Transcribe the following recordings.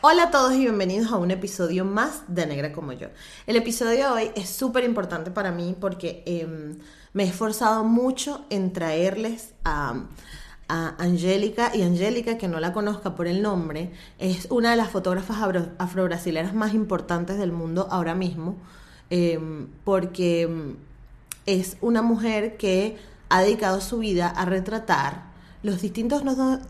Hola a todos y bienvenidos a un episodio más de Negra como yo. El episodio de hoy es súper importante para mí porque em, me he esforzado mucho en traerles a, Angélica y Angélica, que no la conozca por el nombre, es una de las fotógrafas afro-brasileras más importantes del mundo ahora mismo em, porque em, es una mujer que ha dedicado su vida a retratar los distintos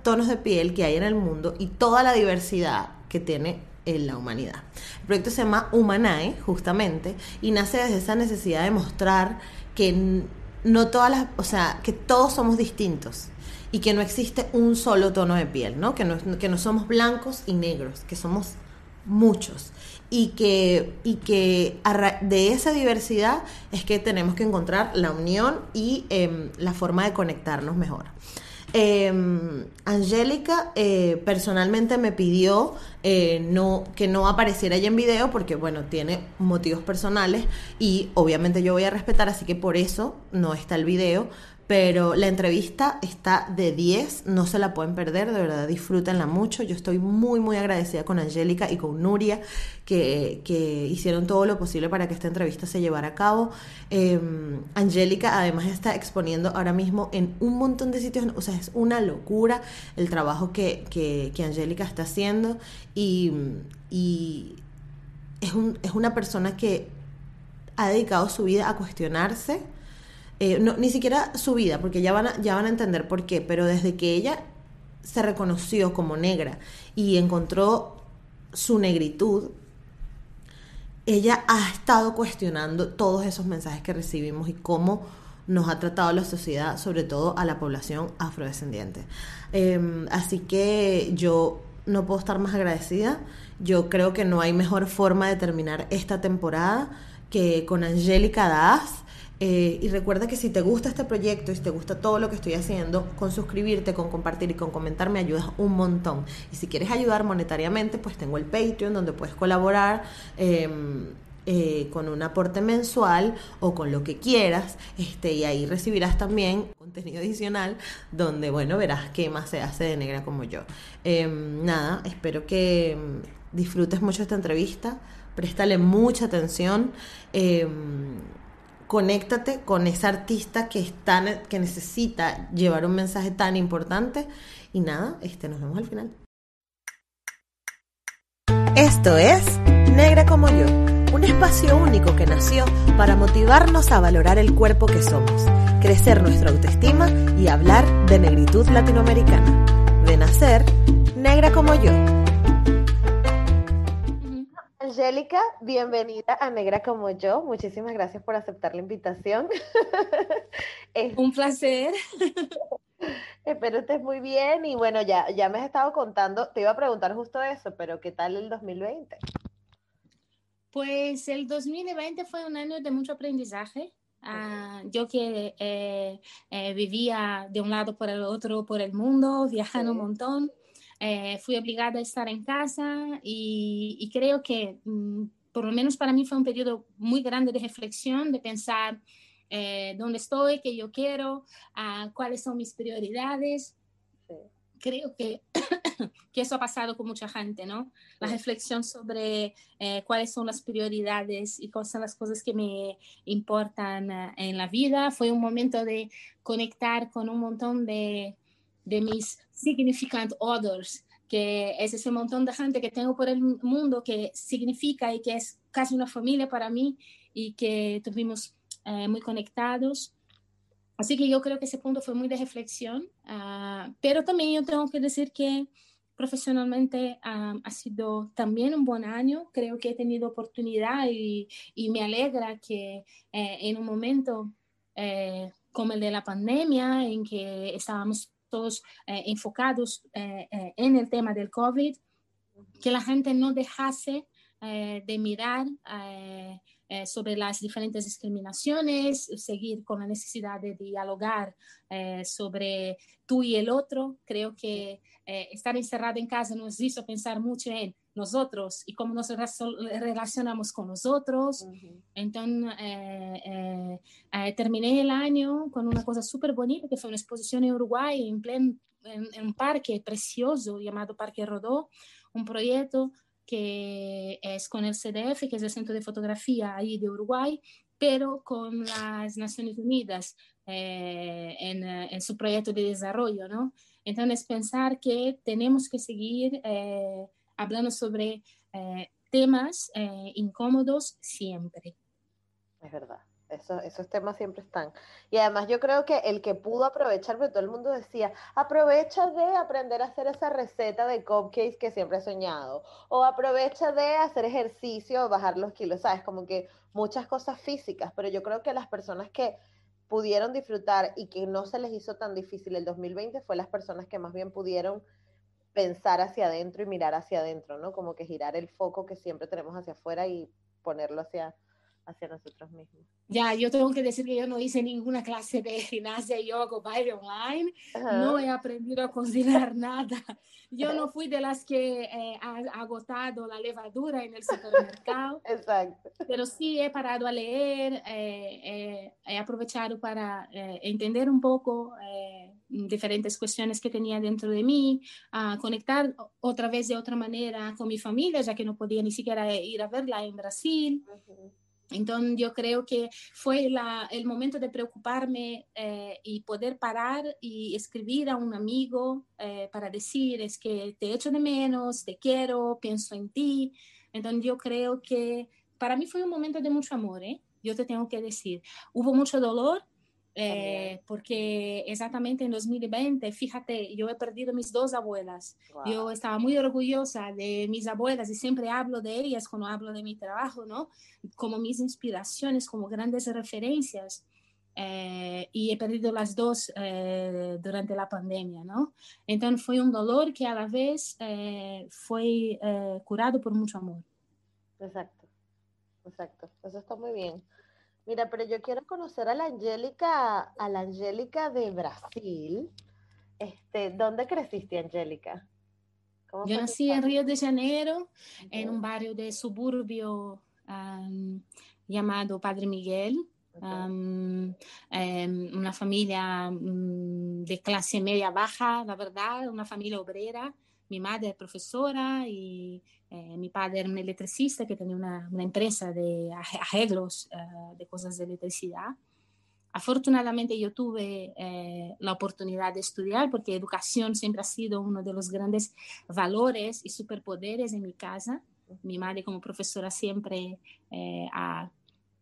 tonos de piel que hay en el mundo y toda la diversidad que tiene en la humanidad. El proyecto se llama Humanae, justamente, y nace desde esa necesidad de mostrar que no todas las, o sea, que todos somos distintos y que no existe un solo tono de piel, ¿no? Que no, que no somos blancos y negros, que somos muchos y que, y que de esa diversidad es que tenemos que encontrar la unión y em, la forma de conectarnos mejor. Eh, Angélica personalmente me pidió eh, no, que no apareciera ella en video porque, bueno, tiene motivos personales y obviamente yo voy a respetar, así que por eso no está el video, pero la entrevista está de 10, no se la pueden perder, de verdad disfrútenla mucho. Yo estoy muy, muy agradecida con Angélica y con Nuria, que, hicieron todo lo posible para que esta entrevista se llevara a cabo. Em, Angélica además está exponiendo ahora mismo en un montón de sitios, o sea, es una locura el trabajo que, que, Angélica está haciendo y, es, un, es una persona que ha dedicado su vida a cuestionarse eh, ni siquiera su vida, porque ya van, a, ya van a entender por qué, pero desde que ella se reconoció como negra y encontró su negritud, ella ha estado cuestionando todos esos mensajes que recibimos y cómo nos ha tratado la sociedad, sobre todo a la población afrodescendiente. Em, así que yo no puedo estar más agradecida. Yo creo que no hay mejor forma de terminar esta temporada que con Angélica Daz eh, y recuerda que si te gusta este proyecto y si te gusta todo lo que estoy haciendo, con suscribirte, con compartir y con comentar me ayudas un montón. Y si quieres ayudar monetariamente, pues tengo el Patreon donde puedes colaborar. Em, eh, con un aporte mensual o con lo que quieras, este, y ahí recibirás también contenido adicional donde, bueno, verás qué más se hace de negra como yo. Em, nada, espero que em, disfrutes mucho esta entrevista, préstale mucha atención conéctate con esa artista que, está, que necesita llevar un mensaje tan importante. Y nada, este, nos vemos al final. Esto es Negra como yo, un espacio único que nació para motivarnos a valorar el cuerpo que somos, crecer nuestra autoestima y hablar de negritud latinoamericana. De nacer, negra como yo. Angélica, bienvenida a Negra como yo. Muchísimas gracias por aceptar la invitación. Un placer. Espero estés muy bien y bueno, ya, ya me has estado contando, te iba a preguntar justo eso, pero ¿qué tal el 2020? Pues el 2020 fue un año de mucho aprendizaje. Ah, yo que eh, eh, vivía de un lado por el otro por el mundo, viajando un montón, eh, fui obligada a estar en casa y, creo que mm, por lo menos para mí fue un periodo muy grande de reflexión, de pensar eh, dónde estoy, qué yo quiero, uh, cuáles son mis prioridades. Creo que, que, eso ha pasado con mucha gente, ¿no? La reflexión sobre eh, cuáles son las prioridades y cuáles son las cosas que me importan uh, en la vida. Fue un momento de conectar con un montón de, de mis significant others, que es ese montón de gente que tengo por el mundo que significa y que es casi una familia para mí y que tuvimos eh, muy conectados. Así que yo creo que ese punto fue muy de reflexión, uh, pero también yo tengo que decir que profesionalmente uh, ha sido también un buen año. Creo que he tenido oportunidad y, y me alegra que eh, en un momento eh, como el de la pandemia, en que estábamos todos enfocados en el tema del COVID, que la gente no dejase de mirar eh, sobre las diferentes discriminaciones, seguir con la necesidad de dialogar eh, sobre tú y el otro. Creo que eh, estar encerrado en casa nos hizo pensar mucho en nosotros y cómo nos relacionamos con nosotros. Entonces, terminé el año con una cosa súper bonita, que fue una exposición en Uruguay, en, en un parque precioso llamado Parque Rodó, un proyecto que es con el CDF, que es el Centro de Fotografía ahí de Uruguay, pero con las Naciones Unidas eh, en, eh, en, su proyecto de desarrollo, ¿no? Entonces, pensar que tenemos que seguir eh, hablando sobre temas incómodos siempre. Es verdad. esos temas siempre están. Y además yo creo que el que pudo aprovechar, porque todo el mundo decía, aprovecha de aprender a hacer esa receta de cupcakes que siempre he soñado, o aprovecha de hacer ejercicio, bajar los kilos, ¿sabes? Como que muchas cosas físicas, pero yo creo que las personas que pudieron disfrutar y que no se les hizo tan difícil el 2020 fue las personas que más bien pudieron pensar hacia adentro y mirar hacia adentro, ¿no? Como que girar el foco que siempre tenemos hacia afuera y ponerlo hacia, hacia nosotros mismos. Ya, yo tengo que decir que yo no hice ninguna clase de gimnasia, yoga, baile online. No he aprendido a cocinar nada. Yo no fui de las que eh, ha agotado la levadura en el supermercado. Exacto. Pero sí he parado a leer, eh, eh, he aprovechado para entender un poco diferentes cuestiones que tenía dentro de mí, a conectar otra vez de otra manera con mi familia, ya que no podía ni siquiera ir a verla en Brasil. Entonces yo creo que fue el momento de preocuparme eh, y poder parar y escribir a un amigo eh, para decir es que te echo de menos, te quiero, pienso en ti. Entonces yo creo que para mí fue un momento de mucho amor, ¿eh? yo te tengo que decir. Hubo mucho dolor, eh, porque exactamente en 2020, fíjate, yo he perdido mis dos abuelas. Yo estaba muy orgullosa de mis abuelas y siempre hablo de ellas cuando hablo de mi trabajo, ¿no? Como mis inspiraciones, como grandes referencias. Eh, y he perdido las dos eh, durante la pandemia, ¿no? Entonces fue un dolor que a la vez fue curado por mucho amor. Exacto, exacto. Eso está muy bien. Mira, pero yo quiero conocer a la Angélica, a la Angélica de Brasil. Este, ¿Dónde creciste, Angélica? Yo nací en Río de Janeiro, en un barrio de suburbio llamado Padre Miguel. Em, una familia mm, de clase media baja, la verdad, una familia obrera. Mi madre es profesora y eh, mi padre era un electricista que tenía una, una empresa de arreglos uh, de cosas de electricidad. Afortunadamente yo tuve eh, la oportunidad de estudiar porque educación siempre ha sido uno de los grandes valores y superpoderes en mi casa. Mi madre como profesora siempre eh, ha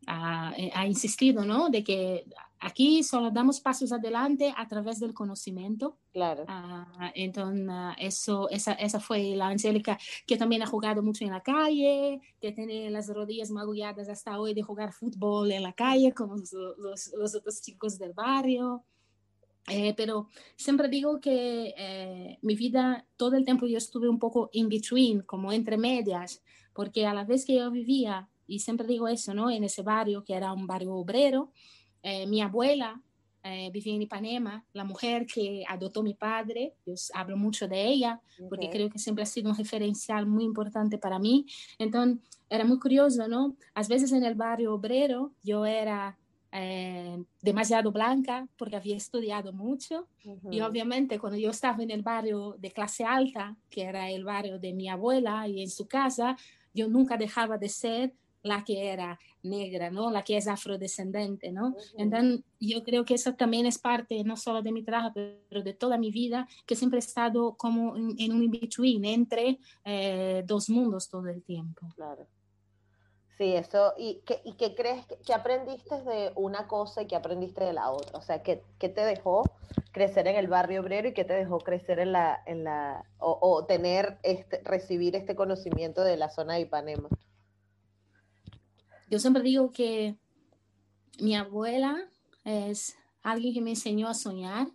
ha, ha, insistido, ¿no? De que aquí solo damos pasos adelante a través del conocimiento. Claro. Uh, entonces, uh, eso, esa, esa fue la Angélica que también ha jugado mucho en la calle, que tiene las rodillas magulladas hasta hoy de jugar fútbol en la calle con los, los, los otros chicos del barrio. Eh, pero siempre digo que eh, mi vida, todo el tiempo yo estuve un poco in between, como entre medias, porque a la vez que yo vivía y siempre digo eso, ¿no? En ese barrio que era un barrio obrero, eh, mi abuela eh, vivía en Ipanema, la mujer que adoptó mi padre, yo hablo mucho de ella, porque creo que siempre ha sido un referencial muy importante para mí. Entonces, era muy curioso, ¿no? A veces en el barrio obrero yo era eh, demasiado blanca porque había estudiado mucho y obviamente cuando yo estaba en el barrio de clase alta, que era el barrio de mi abuela y en su casa, yo nunca dejaba de ser la que era negra, ¿no? La que es afrodescendente, ¿no? Entonces, yo creo que eso también es parte no solo de mi trabajo, pero de toda mi vida, que siempre he estado como en, un in-between, entre eh, dos mundos todo el tiempo. Claro. Sí, eso, ¿y qué, y qué crees que, aprendiste de una cosa y qué aprendiste de la otra? O sea, ¿qué, qué te dejó crecer en el barrio obrero y qué te dejó crecer en la, en la o, o tener, este, recibir este conocimiento de la zona de Ipanema? Yo siempre digo que mi abuela es alguien que me enseñó a soñar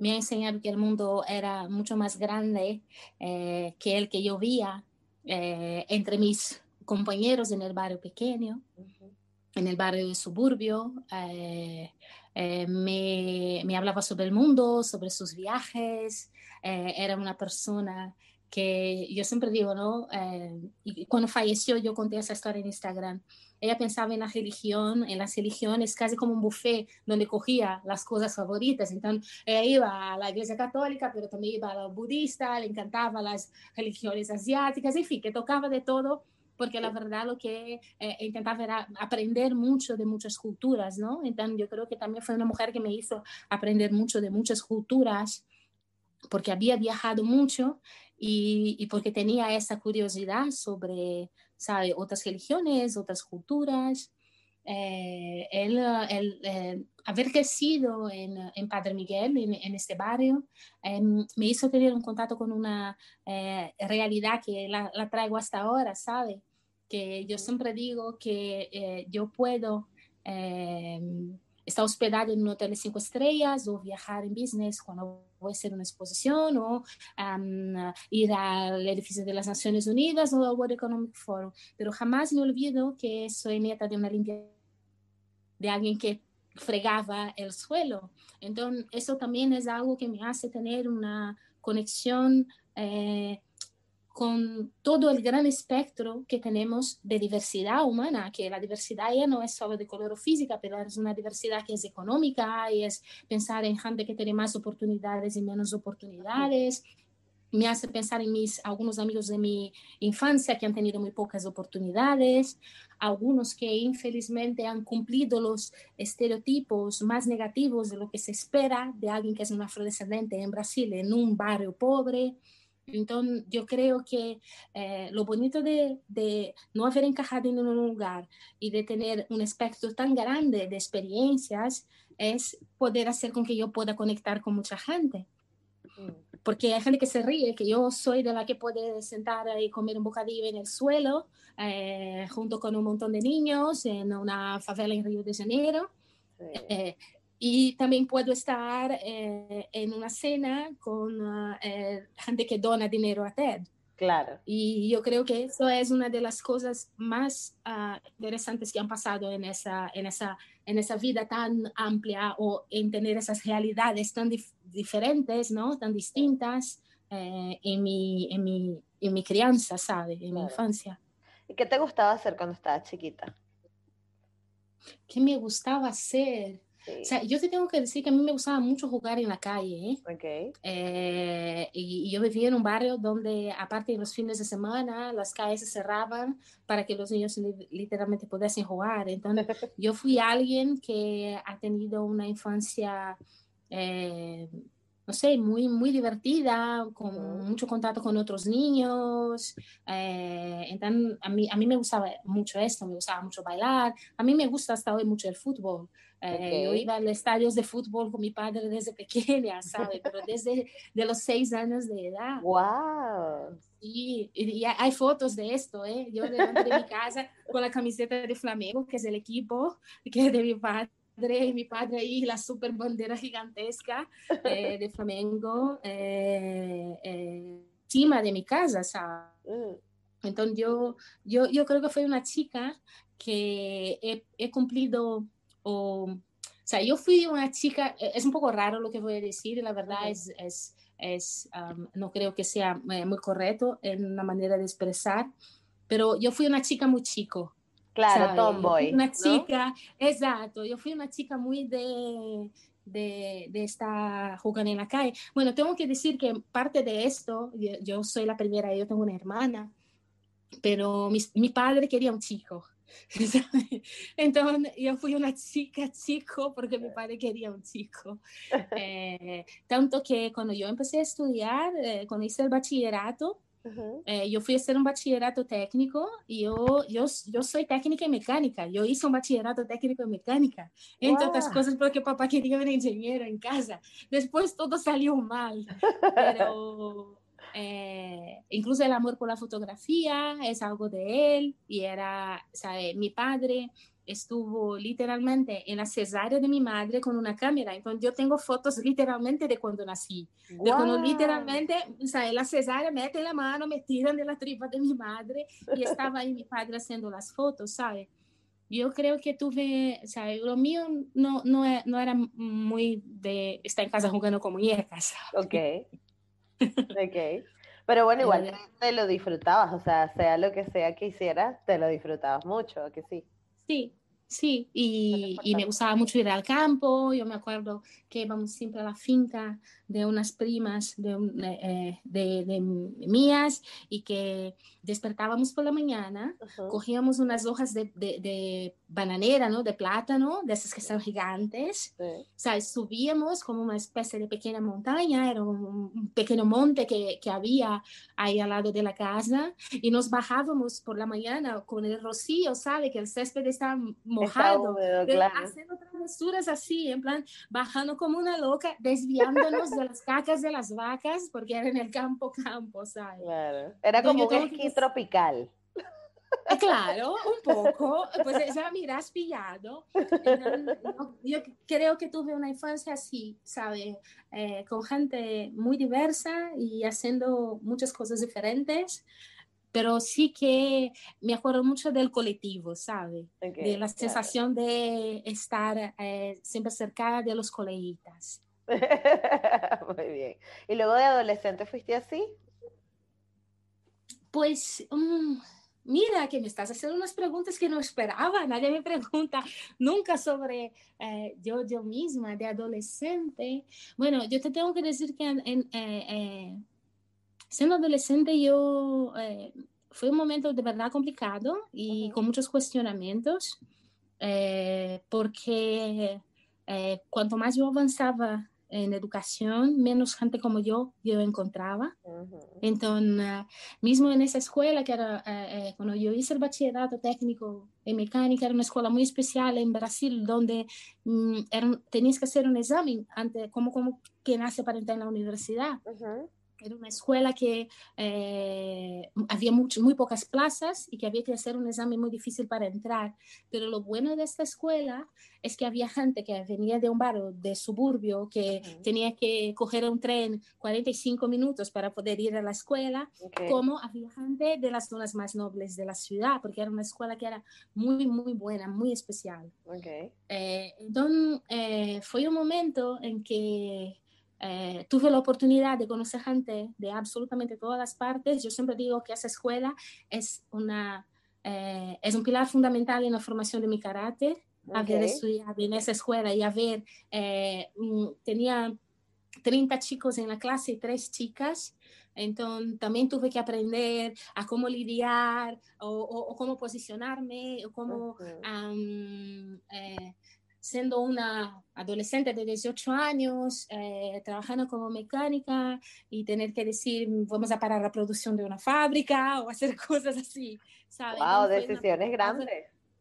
me ha enseñado que el mundo era mucho más grande eh, que el que yo veía eh, entre mis compañeros en el barrio pequeño, en el barrio de suburbio. Eh, me, me, hablaba sobre el mundo, sobre sus viajes. era una persona que yo siempre digo, ¿no? y cuando falleció yo conté esa historia en Instagram ella pensaba en la religión, en las religiones casi como un buffet donde cogía las cosas favoritas. Entonces, ella iba a la iglesia católica, pero también iba a la budista, le encantaban las religiones asiáticas, en fin, que tocaba de todo porque la verdad lo que eh, intentaba era aprender mucho de muchas culturas, ¿no? Entonces yo creo que también fue una mujer que me hizo aprender mucho de muchas culturas, porque había viajado mucho y, y porque tenía esa curiosidad sobre, sabe, otras religiones, otras culturas. Eh, él, eh, haber crecido en, en, Padre Miguel, en, este barrio, em, me hizo tener un contacto con una eh, realidad que la, la, traigo hasta ahora, ¿sabe? Que yo siempre digo que yo puedo em, estar hospedado en un hotel de cinco estrellas o viajar en business cuando a hacer una exposición o ir al edificio de las Naciones Unidas o al World Economic Forum. Pero jamás me olvido que soy nieta de una limpia de alguien que fregaba el suelo. Entonces, eso también es algo que me hace tener una conexión eh, con todo el gran espectro que tenemos de diversidad humana, que la diversidad ya no es solo de color física, pero es una diversidad que es económica y es pensar en gente que tiene más oportunidades y menos oportunidades. Me hace pensar en mis algunos amigos de mi infancia que han tenido muy pocas oportunidades, algunos que infelizmente han cumplido los estereotipos más negativos de lo que se espera de alguien que es un afrodescendente en Brasil, en un barrio pobre entonces, yo creo que eh, lo bonito de, de, no haber encajado en un lugar y de tener un espectro tan grande de experiencias es poder hacer con que yo pueda conectar con mucha gente. Mm. Porque hay gente que se ríe, que yo soy de la que puede sentar y comer un bocadillo en el suelo, eh, junto con un montón de niños en una favela en Río de Janeiro. Eh, y también puedo estar eh, en una cena con uh, eh, gente que dona dinero a TED. Claro. Y yo creo que eso es una de las cosas más uh, interesantes que han pasado en esa, en, esa, en esa vida tan amplia o en tener esas realidades tan dif diferentes, ¿no? Tan distintas eh, en, mi, en, mi, en mi crianza, ¿sabe? En claro. mi infancia. ¿Y qué te gustaba hacer cuando estabas chiquita? ¿Qué me gustaba hacer? O sea, yo te tengo que decir que a mí me gustaba mucho jugar en la calle. ¿eh? Okay. Eh, y, y, yo vivía en un barrio donde, aparte de los fines de semana, las calles se cerraban para que los niños literalmente pudiesen jugar. Entonces, yo fui alguien que ha tenido una infancia, eh, no sé, muy, muy divertida, con mucho contacto con otros niños. Eh, entonces, a mí, a mí me gustaba mucho esto, me gustaba mucho bailar. A mí me gusta hasta hoy mucho el fútbol. Okay. yo iba a estadios de fútbol con mi padre desde pequeña, ¿sabe? Pero desde de los seis años de edad. ¡Wow! Y, y, hay fotos de esto, ¿eh? Yo delante de mi casa con la camiseta de Flamengo, que es el equipo que es de mi padre. Y mi padre ahí, la super bandera gigantesca eh, de Flamengo, eh, eh, encima de mi casa, ¿sabes? Mm. Entonces yo, yo, yo creo que fue una chica que he, he cumplido o, o sea, yo fui una chica, e, es un poco raro lo que voy a decir, la verdad es, es, es um, no creo que sea eh, muy correcto en una manera de expresar, pero yo fui una chica muy chico. Claro, ¿sabe? tomboy. Una chica, ¿no? exacto, yo fui una chica muy de, de, de, estar jugando en la calle. Bueno, tengo que decir que parte de esto, yo, yo soy la primera, yo tengo una hermana, pero mi, mi padre quería un chico. Entonces yo fui una chica chico porque mi padre quería un chico. Eh, tanto que cuando yo empecé a estudiar, eh, cuando hice el bachillerato, uh -huh. eh, yo fui a hacer un bachillerato técnico y yo, yo, yo soy técnica en mecánica. Yo hice un bachillerato técnico en mecánica, entre wow. otras cosas porque papá quería un ingeniero en casa. Después todo salió mal, pero... Eh, incluso el amor por la fotografía es algo de él y era, ¿sabe? mi padre estuvo literalmente en la cesárea de mi madre con una cámara. Entonces yo tengo fotos literalmente de cuando nací. De cuando literalmente, o sea, en la cesárea mete la mano, me tiran de la tripa de mi madre y estaba ahí mi padre haciendo las fotos, ¿sabes? Yo creo que tuve, o sea, lo mío no, no, no era muy de estar en casa jugando con muñecas. Ok. Ok. Pero bueno, igual te lo disfrutabas, o sea, sea lo que sea que hicieras, te lo disfrutabas mucho, que sí. Sí, sí, y, y, me gustaba mucho ir al campo, yo me acuerdo que íbamos siempre a la finca de unas primas de, eh, de, de, mías y que despertábamos por la mañana, cogíamos unas hojas de, de, bananera, ¿no? De plátano, de esas que son gigantes, o sea, subíamos como una especie de pequeña montaña, era un, pequeño monte que, que, había ahí al lado de la casa y nos bajábamos por la mañana con el rocío, ¿sabe? Que el césped estaba mojado, haciendo travesuras así, en plan, bajando como una loca, desviándonos de las cacas de las vacas, porque era en el campo, campo, ¿sabes? Claro. Era como un esquí tropical. Eh, claro, un poco, pues ya has pillado. Yo creo que tuve una infancia así, ¿sabes? Eh, con gente muy diversa y haciendo muchas cosas diferentes, pero sí que me acuerdo mucho del colectivo, ¿sabes? de la sensación de estar eh, siempre cerca de los coleguitas. Muy bien. ¿Y luego de adolescente fuiste así? Pues, mm, mira que me estás haciendo unas preguntas que no esperaba. Nadie me pregunta nunca sobre eh, yo, yo misma, de adolescente. Bueno, yo te tengo que decir que en, eh, eh, siendo adolescente yo fue un momento de verdad complicado y con muchos cuestionamientos, porque cuanto más yo avanzaba en educación, menos gente como yo yo encontraba. Entonces, mismo en esa escuela, que era, eh, eh, cuando yo hice el bachillerato técnico en mecánica, era una escuela muy especial en Brasil, donde mm, tenías que hacer un examen antes, como, como que nace para entrar en la universidad. Era una escuela que eh, había mucho, muy pocas plazas y que había que hacer un examen muy difícil para entrar. Pero lo bueno de esta escuela es que había gente que venía de un barrio de suburbio que tenía que coger un tren 45 minutos para poder ir a la escuela, como había gente de las zonas más nobles de la ciudad, porque era una escuela que era muy, muy buena, muy especial. Okay. Eh, entonces, eh, fue un momento en que eh, tuve la oportunidad de conocer gente de absolutamente todas las partes. Yo siempre digo que esa escuela es, una, eh, es un pilar fundamental en la formación de mi carácter. Haber estudiado en esa escuela y haber, eh, tenía 30 chicos en la clase y 3 chicas. Entonces también tuve que aprender a cómo lidiar o, o, cómo posicionarme o cómo siendo una adolescente de 18 años, eh, trabajando como mecánica y tener que decir, vamos a parar la producción de una fábrica o hacer cosas así, ¿sabes? Wow, decisiones grandes.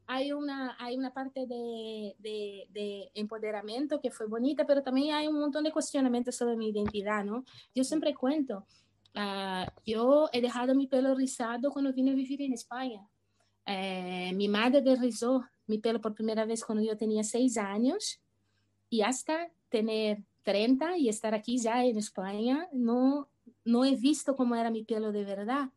Hay una, hay una parte de, de, de, empoderamiento que fue bonita, pero también hay un montón de cuestionamientos sobre mi identidad, ¿no? Yo siempre cuento, uh, yo he dejado mi pelo rizado cuando vine a vivir en España. Eh, mi madre derrizó mi pelo por primera vez cuando yo tenía seis años y hasta tener 30 y estar aquí ya en España, no, no he visto cómo era mi pelo de verdad.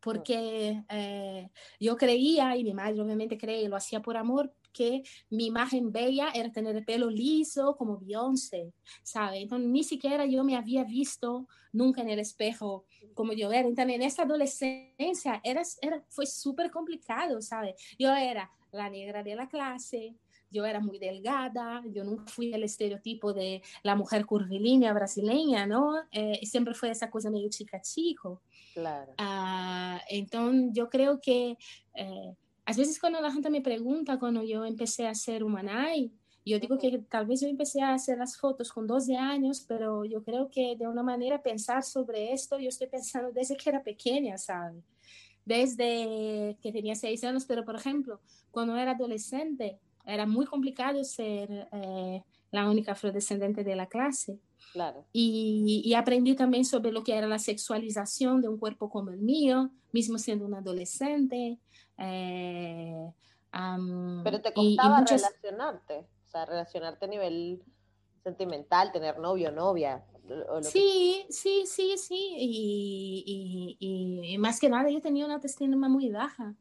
Porque eh, yo creía, y mi madre obviamente cree, y lo hacía por amor, que mi imagen bella era tener el pelo liso como Beyoncé, ¿sabe? Entonces ni siquiera yo me había visto nunca en el espejo como yo era. Entonces en esa adolescencia era, era, fue súper complicado, ¿sabe? Yo era la negra de la clase, yo era muy delgada, yo nunca fui el estereotipo de la mujer curvilínea brasileña, ¿no? Eh, siempre fue esa cosa medio chica chico. Claro. Uh, entonces yo creo que eh, a veces cuando la gente me pregunta, cuando yo empecé a hacer Humanay, yo digo que tal vez yo empecé a hacer las fotos con 12 años, pero yo creo que de una manera pensar sobre esto, yo estoy pensando desde que era pequeña, ¿sabes? Desde que tenía 6 años, pero por ejemplo, cuando era adolescente, era muy complicado ser eh, la única afrodescendente de la clase. Claro. Y, y, aprendí también sobre lo que era la sexualización de un cuerpo como el mío, mismo siendo un adolescente. Eh, Pero te costaba relacionarte, o sea, relacionarte a nivel sentimental, tener novio, novia. sí, sí, sí, sí, y, y, más que nada yo tenía una autoestima muy baja.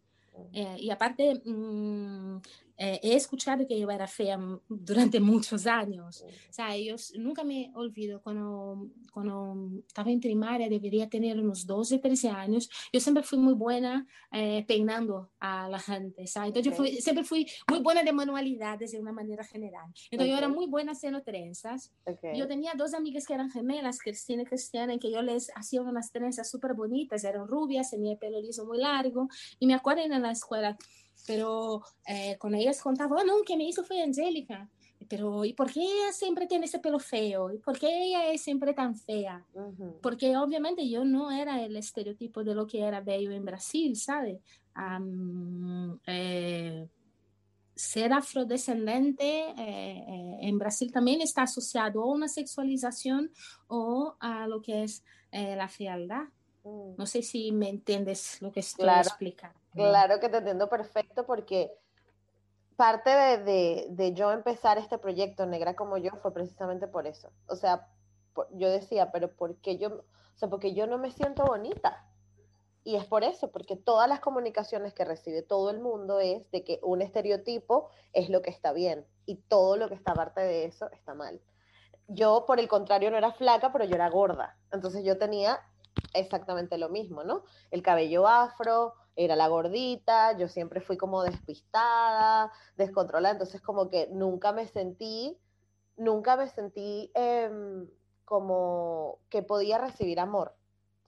Eh, y aparte, mm, eh, he escuchado que yo era fea durante muchos años. O sea, yo nunca me olvido cuando, cuando estaba en primaria, debería tener unos 12, 13 años. Yo siempre fui muy buena eh, peinando a la gente. ¿sabes? Entonces, yo fui, siempre fui muy buena de manualidades de una manera general. Entonces, yo era muy buena haciendo trenzas. Yo tenía dos amigas que eran gemelas, Cristina y Cristiana, en que yo les hacía unas trenzas súper bonitas. Eran rubias, tenía el pelo liso muy largo. Y me acuerdo en la escuela pero eh, con ellas contaba, oh, no, que me hizo fue Angélica. Pero, ¿y por qué ella siempre tiene ese pelo feo? ¿Y por qué ella es siempre tan fea? Porque obviamente yo no era el estereotipo de lo que era bello en Brasil, ¿sabe? Eh, ser afrodescendente eh, en Brasil también está asociado a una sexualización o a lo que es la frialdad. Mm. No sé si me entiendes lo que estoy explicando. Claro que te entiendo perfecto porque parte de, yo empezar este proyecto Negra como yo fue precisamente por eso. O sea, yo decía, pero ¿por qué yo, o sea, porque yo no me siento bonita? Y es por eso, porque todas las comunicaciones que recibe todo el mundo es de que un estereotipo es lo que está bien y todo lo que está aparte de eso está mal. Yo, por el contrario, no era flaca, pero yo era gorda. Entonces yo tenía exactamente lo mismo, ¿no? El cabello afro, era la gordita, yo siempre fui como despistada, descontrolada, entonces como que nunca me sentí, nunca me sentí em, como que podía recibir amor,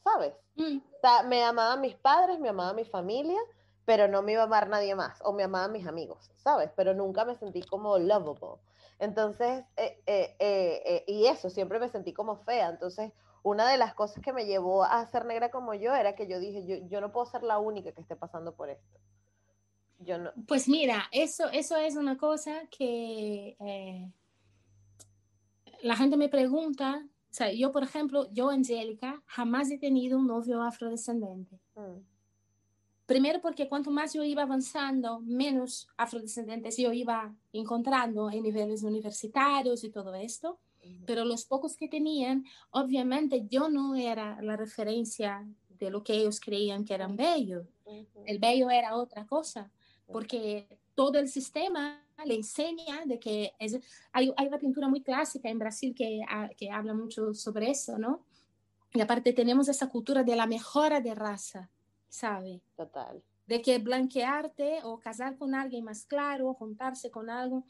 ¿sabes? Mm. O sea, me amaban mis padres, me amaba mi familia, pero no me iba a amar nadie más, o me amaban mis amigos, ¿sabes? Pero nunca me sentí como lovable. Entonces, eh, eh, eh, y eso, siempre me sentí como fea, entonces una de las cosas que me llevó a ser negra como yo era que yo dije, yo, no puedo ser la única que esté pasando por esto. Yo no. Pues mira, eso, eso es una cosa que eh, la gente me pregunta. O sea, yo, por ejemplo, yo, Angélica, jamás he tenido un novio afrodescendente. Mm. Primero porque cuanto más yo iba avanzando, menos afrodescendentes yo iba encontrando en niveles universitarios y todo esto pero los pocos que tenían, obviamente yo no era la referencia de lo que ellos creían que eran bello. El bello era otra cosa, porque todo el sistema le enseña de que es, hay, hay, una pintura muy clásica en Brasil que, que habla mucho sobre eso, ¿no? Y aparte tenemos esa cultura de la mejora de raza, ¿sabe? Total. De que blanquearte o casar con alguien más claro, juntarse con algo,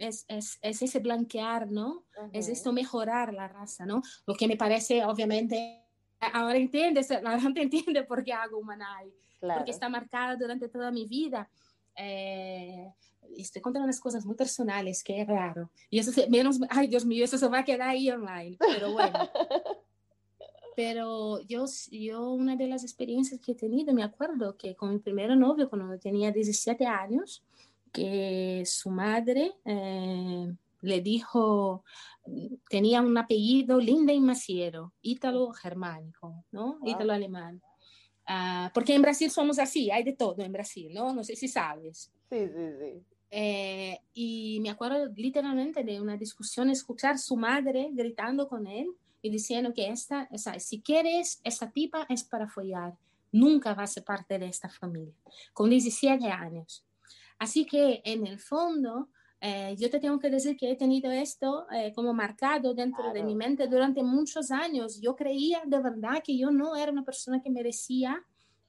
es, es, es, ese blanquear, ¿no? Es esto mejorar la raza, ¿no? Lo que me parece, obviamente, ahora entiendes, la gente entiende por qué hago Humanai, porque está marcada durante toda mi vida. Eh, estoy contando unas cosas muy personales, que es raro. Y eso, menos, ay Dios mío, eso se va a quedar ahí online, pero bueno. pero yo, yo, una de las experiencias que he tenido, me acuerdo que con mi primer novio, cuando tenía 17 años, que su madre eh, le dijo, tenía un apellido Linda y Maciero, ítalo-germánico, ¿no? Ítalo-alemán. Ah, porque en Brasil somos así, hay de todo en Brasil, ¿no? No sé si sabes. Sí, sí, sí. Eh, y me acuerdo literalmente de una discusión, escuchar su madre gritando con él y diciendo que esta, o sea, si quieres, esta tipa es para follar, nunca va a ser parte de esta familia, con 17 años. Así que en el fondo, eh, yo te tengo que decir que he tenido esto eh, como marcado dentro de mi mente durante muchos años. Yo creía de verdad que yo no era una persona que merecía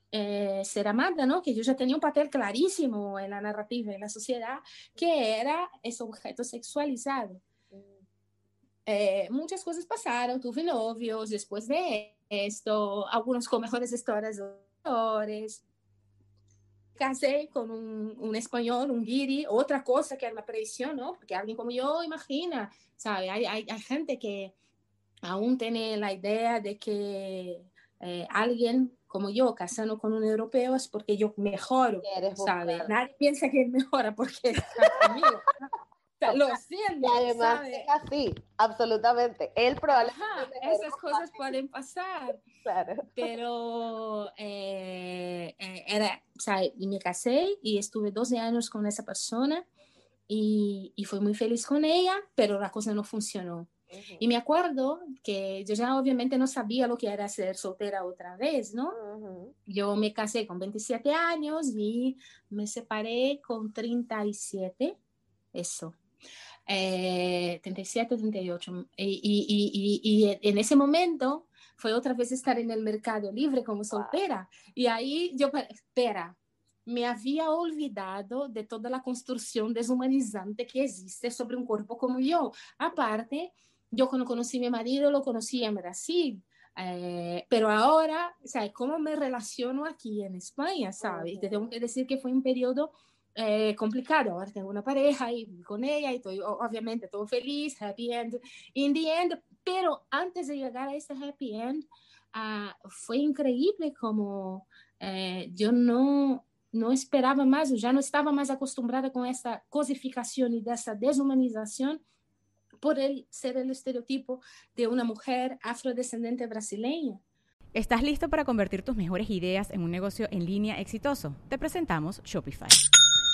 eh, ser amada, ¿no? Que yo ya tenía un papel clarísimo en la narrativa, en la sociedad, que era ese objeto sexualizado. Mm. muchas cosas pasaron, tuve novios después de esto, algunos con mejores historias, casé con un, un, español, un guiri, otra cosa que es la presión, ¿no? Porque alguien como yo, imagina, ¿sabe? Hay, hay, hay gente que aún tiene la idea de que eh, alguien como yo casando con un europeo es porque yo mejoro, ¿sabe? Nadie piensa que él mejora porque está conmigo. lo siento. Y además es así, absolutamente. Él probablemente. esas cosas pueden pasar. Claro. Pero eh, eh, era, sea, y me casé y estuve 12 años con esa persona y, y fui muy feliz con ella, pero la cosa no funcionó. Y me acuerdo que yo ya obviamente no sabía lo que era ser soltera otra vez, ¿no? Yo me casé con 27 años y me separé con 37, eso. 37, 38. Y, y, y, y, en ese momento fue otra vez estar en el mercado libre como soltera. Y ahí yo, espera, me había olvidado de toda la construcción deshumanizante que existe sobre un cuerpo como yo. Aparte, yo cuando conocí a mi marido lo conocí en Brasil, eh, pero ahora, ¿sabes? ¿Cómo me relaciono aquí en España? ¿Sabes? Te tengo que decir que fue un periodo eh, complicado. Ahora tengo una pareja y con ella y estoy obviamente todo feliz, happy end, in the end. Pero antes de llegar a ese happy end, uh, fue increíble como eh, yo no, no esperaba más, ya no estaba más acostumbrada con esta cosificación y de esa deshumanización por el ser el estereotipo de una mujer afrodescendente brasileña. ¿Estás listo para convertir tus mejores ideas en un negocio en línea exitoso? Te presentamos Shopify.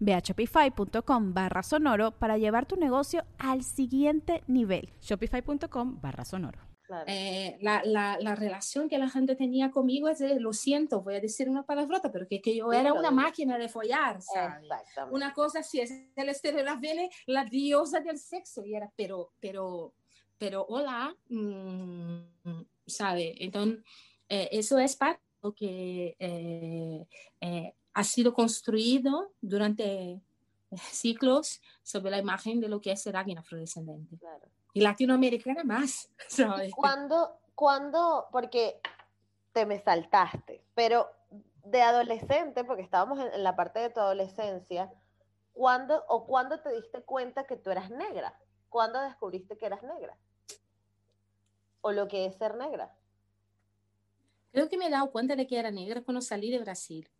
Ve a shopify.com barra sonoro para llevar tu negocio al siguiente nivel. Shopify.com barra sonoro. Eh, la, la, la, relación que la gente tenía conmigo es de, lo siento, voy a decir una palabrota, pero que, que yo era una máquina de follar, Una cosa así, es el la viene la diosa del sexo, y era, pero, pero, pero, hola, mm, ¿sabe? Entonces, eh, eso es parte de lo que eh, ha sido construido durante eh, ciclos sobre la imagen de lo que es ser alguien afrodescendente. Y latinoamericana más. ¿Cuándo, cuando, porque te me saltaste, pero de adolescente, porque estábamos en, la parte de tu adolescencia, ¿cuándo o cuándo te diste cuenta que tú eras negra? ¿Cuándo descubriste que eras negra? ¿O lo que es ser negra? Creo que me he dado cuenta de que era negra cuando salí de Brasil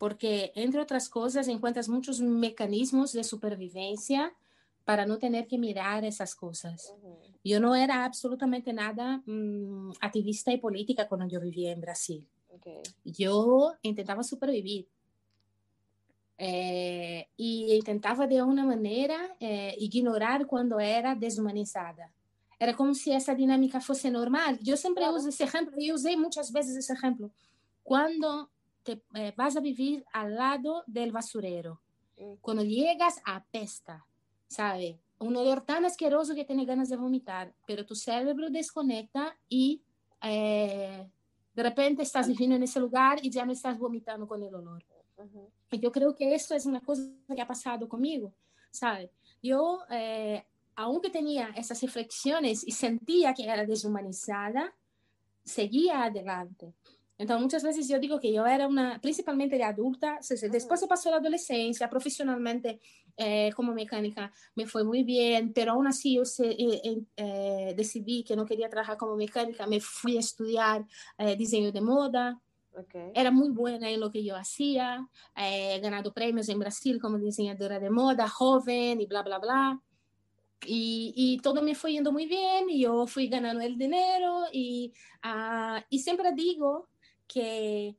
porque, entre otras cosas, encuentras muchos mecanismos de supervivencia para no tener que mirar esas cosas. Yo no era absolutamente nada mm, activista y política cuando yo vivía en Brasil. Yo intentaba supervivir. Eh, y intentaba de una manera eh, ignorar cuando era deshumanizada. Era como si esa dinámica fuese normal. Yo siempre uso ese ejemplo, y usé muchas veces ese ejemplo. Cuando te eh, vas a vivir al lado del basurero. Mm. Cuando llegas, apesta, ¿sabe? Un olor tan asqueroso que tiene ganas de vomitar, pero tu cerebro desconecta y eh, de repente estás viviendo en ese lugar y ya no estás vomitando con el olor. Y yo creo que eso es una cosa que ha pasado conmigo, ¿sabe? Yo, eh, aunque tenía esas reflexiones y sentía que era deshumanizada, seguía adelante. Entonces, muchas veces yo digo que yo era una, principalmente de adulta, después se pasó la adolescencia, profesionalmente eh, como mecánica me fue muy bien, pero aún así yo eh, eh, decidí que no quería trabajar como mecánica, me fui a estudiar diseño de moda. Era muy buena en lo que yo hacía, he ganado premios en Brasil como diseñadora de moda, joven y bla, bla, bla. Y, y, todo me fue yendo muy bien y yo fui ganando el dinero y, uh, y siempre digo que,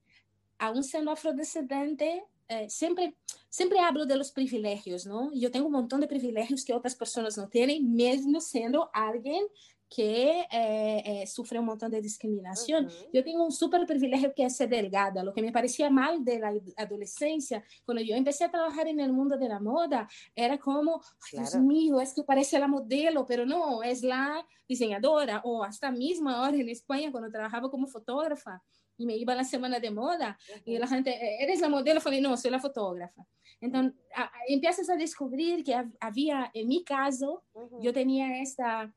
aún siendo afrodescendente, eh, siempre, siempre hablo de los privilegios, ¿no? Yo tengo un montón de privilegios que otras personas no tienen, mesmo siendo alguien que eh, eh, sufre un montón de discriminación. Yo tengo un súper privilegio que es ser delgada. Lo que me parecía mal de la adolescencia, cuando yo empecé a trabajar en el mundo de la moda, era como, Dios mío, es que parece la modelo, pero no, es la diseñadora. O hasta misma ahora en España, cuando trabajaba como fotógrafa y me iba a la semana de moda y la gente, eh, ¿eres la modelo? Falei, no, soy la fotógrafa. Entonces, empiezas a descubrir que había, en mi caso, yo tenía esta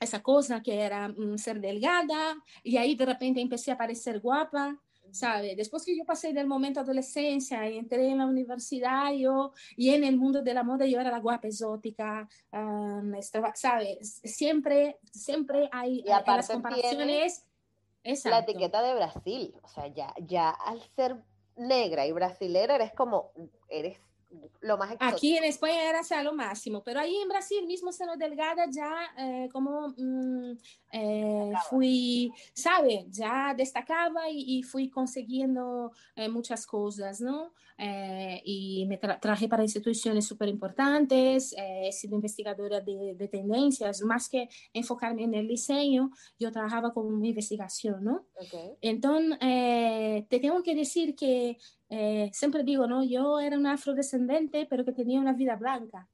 esa cosa que era mm, ser delgada y ahí de repente empecé a parecer guapa, ¿sabe? Después que yo pasé del momento adolescencia y entré en la universidad yo, y en el mundo de la moda yo era la guapa exótica, um, estaba, ¿sabes? Siempre, siempre hay y las comparaciones. La etiqueta de Brasil, o sea, ya, ya al ser negra y brasilera eres como, eres lo más Aquí en España era sea lo máximo, pero ahí en Brasil mismo siendo delgada ya eh, como mm, eh, fui, sabe, ya destacaba y, fui consiguiendo eh, muchas cosas, ¿no? y me traje para instituciones súper importantes, he sido investigadora de, de, tendencias, más que enfocarme en el diseño, yo trabajaba con investigación, ¿no? Entonces, te tengo que decir que eh, siempre digo, ¿no? Yo era una afrodescendente, pero que tenía una vida blanca.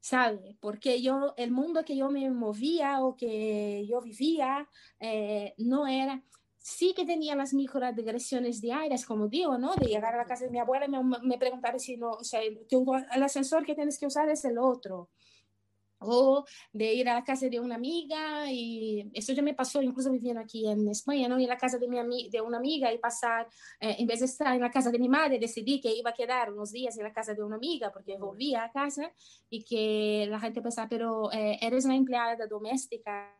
¿Sabe? Porque yo, el mundo que yo me movía o que yo vivía, eh, no era, sí que tenía las microagresiones diarias, como digo, ¿no? De llegar a la casa de mi abuela y me, me si no, o sea, el ascensor que tienes que usar es el otro o de ir a la casa de una amiga y eso ya me pasó incluso viviendo aquí en España, ¿no? Ir a la casa de, mi de una amiga y pasar, eh, en vez de estar en la casa de mi madre, decidí que iba a quedar unos días en la casa de una amiga porque volvía a casa y que la gente pensaba, pero eh, eres una empleada doméstica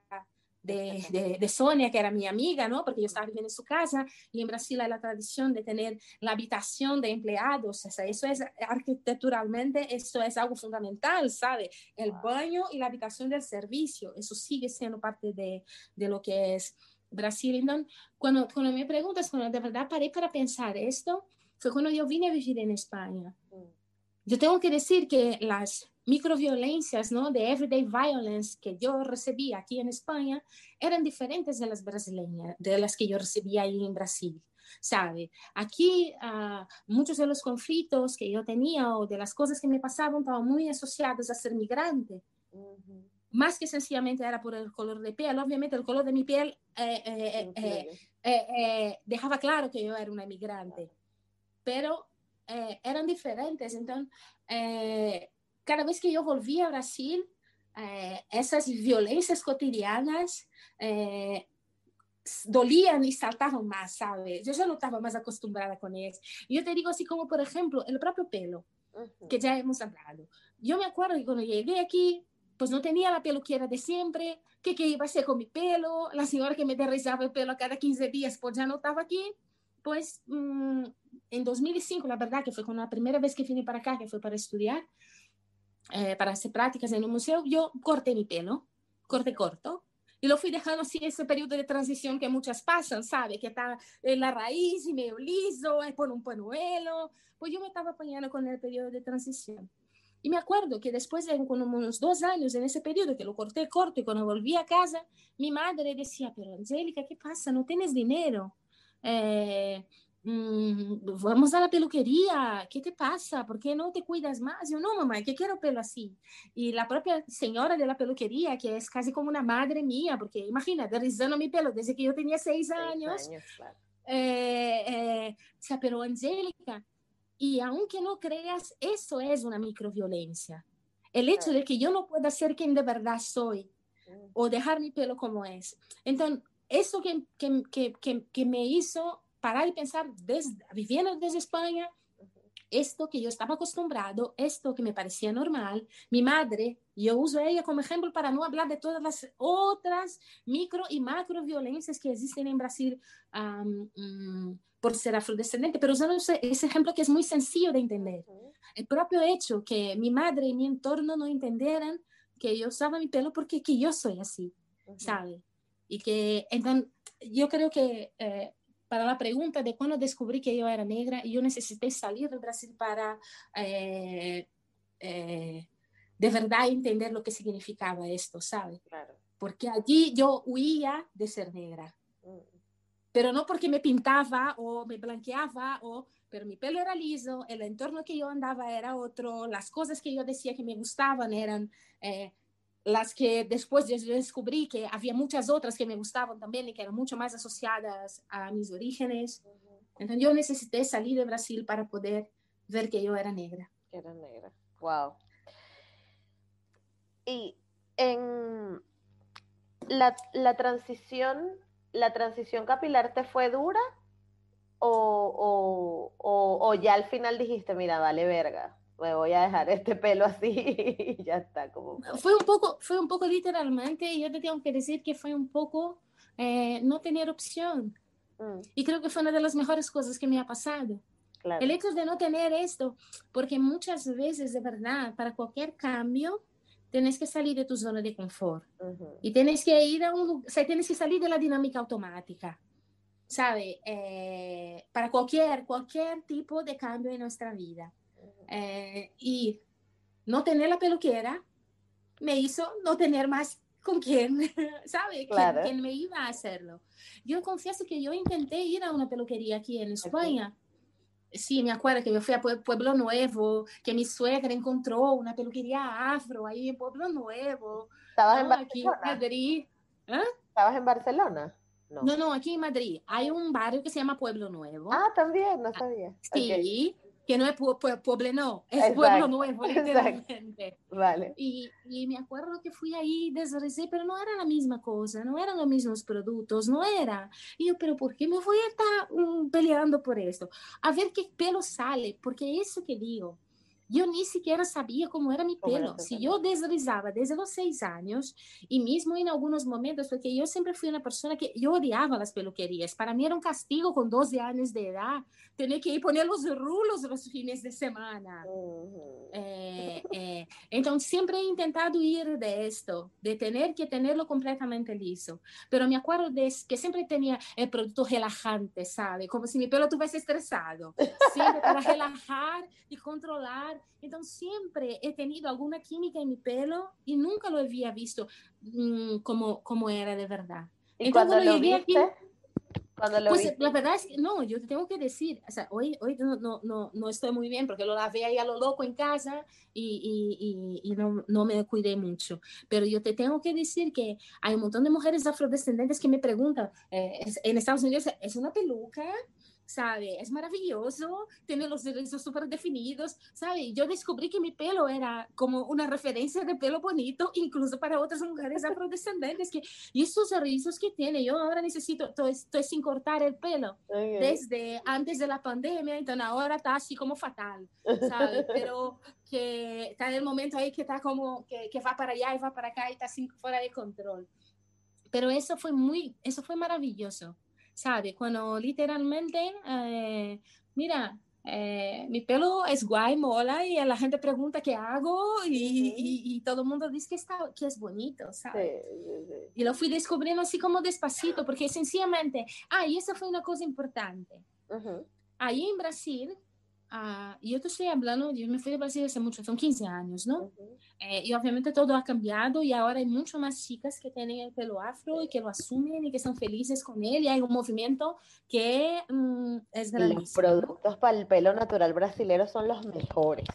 de, de, Sonia, que era mi amiga, ¿no? Porque yo estaba viviendo en su casa y en Brasil hay la tradición de tener la habitación de empleados. O sea, eso es arquitecturalmente, eso es algo fundamental, ¿sabe? El baño y la habitación del servicio, eso sigue siendo parte de, de lo que es Brasil. Entonces, cuando, cuando me preguntas, cuando de verdad paré para pensar esto, fue cuando yo vine a vivir en España. Mm. Yo tengo que decir que las microviolencias, ¿no? De everyday violence que yo recibía aquí en España eran diferentes de las brasileñas, de las que yo recibía ahí en Brasil. ¿Sabe? Aquí uh, muchos de los conflictos que yo tenía o de las cosas que me pasaban estaban muy asociados a ser migrante. Más que sencillamente era por el color de piel. Obviamente el color de mi piel eh, eh, eh, dejaba claro que yo era una migrante. Pero eran diferentes. Entonces, cada vez que yo volvía a Brasil, eh, esas violencias cotidianas eh, dolían y saltaban más, ¿sabes? Yo ya no estaba más acostumbrada con eso. Y yo te digo así como, por ejemplo, el propio pelo, que ya hemos hablado. Yo me acuerdo que cuando llegué aquí, pues no tenía la peluquera de siempre, que qué iba a hacer con mi pelo, la señora que me derrizaba el pelo cada 15 días, pues ya no estaba aquí. Pues mm, en 2005, la verdad que fue con la primera vez que vine para acá, que fue para estudiar, eh, para hacer prácticas en un museo, yo corté mi pelo, corté corto, y lo fui dejando así ese periodo de transición que muchas pasan, ¿sabe? Que está en la raíz y medio liso, es por un panuelo. Pues yo me estaba apañando con el periodo de transición. Y me acuerdo que después de unos dos años en ese periodo que lo corté corto y cuando volví a casa, mi madre decía, pero Angélica, ¿qué pasa? No tienes dinero. Eh, Mm, vamos a la peluquería, ¿qué te pasa? ¿Por qué no te cuidas más? Yo, no, mamá, que quiero pelo así. Y la propia señora de la peluquería, que es casi como una madre mía, porque imagínate, rizando mi pelo desde que yo tenía seis, años, eh, eh, o sea, pero Angélica, y aunque no creas, eso es una microviolencia. El hecho de que yo no pueda ser quien de verdad soy o dejar mi pelo como es. Entonces, eso que, que, que, que me hizo parar y pensar, desde, viviendo desde España, esto que yo estaba acostumbrado, esto que me parecía normal, mi madre, yo uso ella como ejemplo para no hablar de todas las otras micro y macro violencias que existen en Brasil um, por ser afrodescendente, pero usando ese, ese, ejemplo que es muy sencillo de entender. El propio hecho que mi madre y mi entorno no entendieran que yo usaba mi pelo porque que yo soy así, ¿sabe? Y que entonces, yo creo que eh, para la pregunta de cuando descubrí que yo era negra, yo necesité salir del Brasil para eh, eh, de verdad entender lo que significaba esto, ¿sabes? Claro. Porque allí yo huía de ser negra. Mm. Pero no porque me pintaba o me blanqueaba, o, pero mi pelo era liso, el entorno que yo andaba era otro, las cosas que yo decía que me gustaban eran eh, las que después descubrí que había muchas otras que me gustaban también y que eran mucho más asociadas a mis orígenes. Entonces yo necesité salir de Brasil para poder ver que yo era negra. Era negra. Wow. Y en la, la transición, la transición capilar te fue dura o, o, o, ya al final dijiste, mira, vale verga, me voy a dejar este pelo así y ya está. Como... Fue un poco, fue un poco literalmente, yo te tengo que decir que fue un poco eh, no tener opción. Mm. Y creo que fue una de las mejores cosas que me ha pasado. El hecho de no tener esto, porque muchas veces, de verdad, para cualquier cambio, tienes que salir de tu zona de confort. Y tienes que ir a un, o sea, tienes que salir de la dinámica automática. ¿Sabe? Eh, para cualquier, cualquier tipo de cambio en nuestra vida. Eh, y no tener la peluquera me hizo no tener más con quién, ¿sabe? Claro. ¿Quién, me iba a hacerlo? Yo confieso que yo intenté ir a una peluquería aquí en España. Sí, me acuerdo que yo fui a Pueblo Nuevo, que mi suegra encontró una peluquería afro ahí en Pueblo Nuevo. ¿Estabas en Barcelona? Aquí en Madrid. ¿Ah? ¿Estabas en Barcelona? No. no. no, aquí en Madrid. Hay un barrio que se llama Pueblo Nuevo. Ah, también, no sabía. Sí, que no es pueblo, no, es pueblo nuevo, literalmente. Vale. Y, y, me acuerdo que fui ahí, desrecé, pero no era la misma cosa, no eran los mismos productos, no era. Y yo, pero ¿por qué me voy a estar um, peleando por esto? A ver qué pelo sale, porque eso que digo, yo ni siquiera sabía cómo era mi pelo. Si yo deslizaba desde los seis años y mismo en algunos momentos, porque yo siempre fui una persona que yo odiaba las peluquerías. Para mí era un castigo con 12 años de edad tener que ir poner los rulos los fines de semana. Eh, eh, entonces siempre he intentado ir de esto, de tener que tenerlo completamente liso. Pero me acuerdo de que siempre tenía el producto relajante, ¿sabe? Como si mi pelo estuviese estresado. Siempre para relajar y controlar entonces siempre he tenido alguna química en mi pelo y nunca lo había visto mm, como, como era de verdad. ¿Y cuando lo viste? cuando lo pues la verdad es que no, yo te tengo que decir, o sea, hoy, hoy no, no, no, no estoy muy bien porque lo lavé ahí a lo loco en casa y, y, y, no, no, me cuidé mucho. Pero yo te tengo que decir que hay un montón de mujeres afrodescendentes que me preguntan, eh, en Estados Unidos, ¿es una peluca? ¿Sabe? Es maravilloso, tiene los rizos súper definidos, ¿sabe? Yo descubrí que mi pelo era como una referencia de pelo bonito, incluso para otras mujeres afrodescendentes, que, y estos rizos que tiene, yo ahora necesito, estoy, estoy sin cortar el pelo desde antes de la pandemia, entonces ahora está así como fatal, ¿sabe? Pero que está en el momento ahí que está como, que, que va para allá y va para acá y está sin, fuera de control. Pero eso fue muy, eso fue maravilloso ¿sabe? Cuando literalmente, eh, mira, eh, mi pelo es guay, mola, y la gente pregunta qué hago y, y, todo el mundo dice que, está, que es bonito, ¿sabes? Y lo fui descubriendo así como despacito, porque sencillamente, ah, y esa fue una cosa importante. Ahí en Brasil, Ah, y yo te estoy hablando, yo me fui de Brasil hace mucho, son 15 años, ¿no? Eh, y obviamente todo ha cambiado y ahora hay mucho más chicas que tienen el pelo afro y que lo asumen y que están felices con él y hay un movimiento que mm, es grande. Los productos para el pelo natural brasilero son los mejores.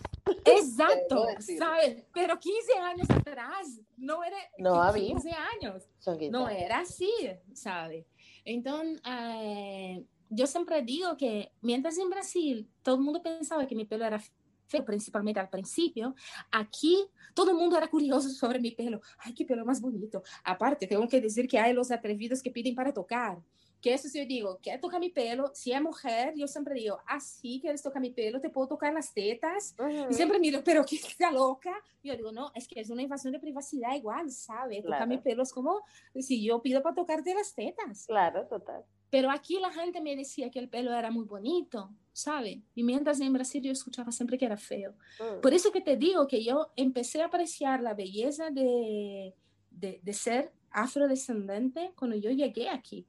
Exacto, ¿sabes? Pero 15 años atrás no era no 15 años. no era así, ¿sabes? Entonces, eh, yo siempre digo que mientras en Brasil todo el mundo pensaba que mi pelo era feo, principalmente al principio, aquí todo el mundo era curioso sobre mi pelo. Ay, qué pelo más bonito. Aparte, tengo que decir que hay los atrevidos que piden para tocar. Que eso si yo digo, quer tocar mi pelo, si es mujer, yo siempre digo, así ah, quieres tocar mi pelo, te puedo tocar las tetas. Y siempre miro, pero que está loca. Yo digo, no, es que es una invasión de privacidad igual, ¿sabes? Tocar mi pelo es como si yo pido para tocarte las tetas. Claro, total. Pero aquí la gente me decía que el pelo era muy bonito, ¿sabe? Y mientras en Brasil yo escuchaba siempre que era feo. Mm. Por eso que te digo que yo empecé a apreciar la belleza de, de, de ser afrodescendente cuando yo llegué aquí.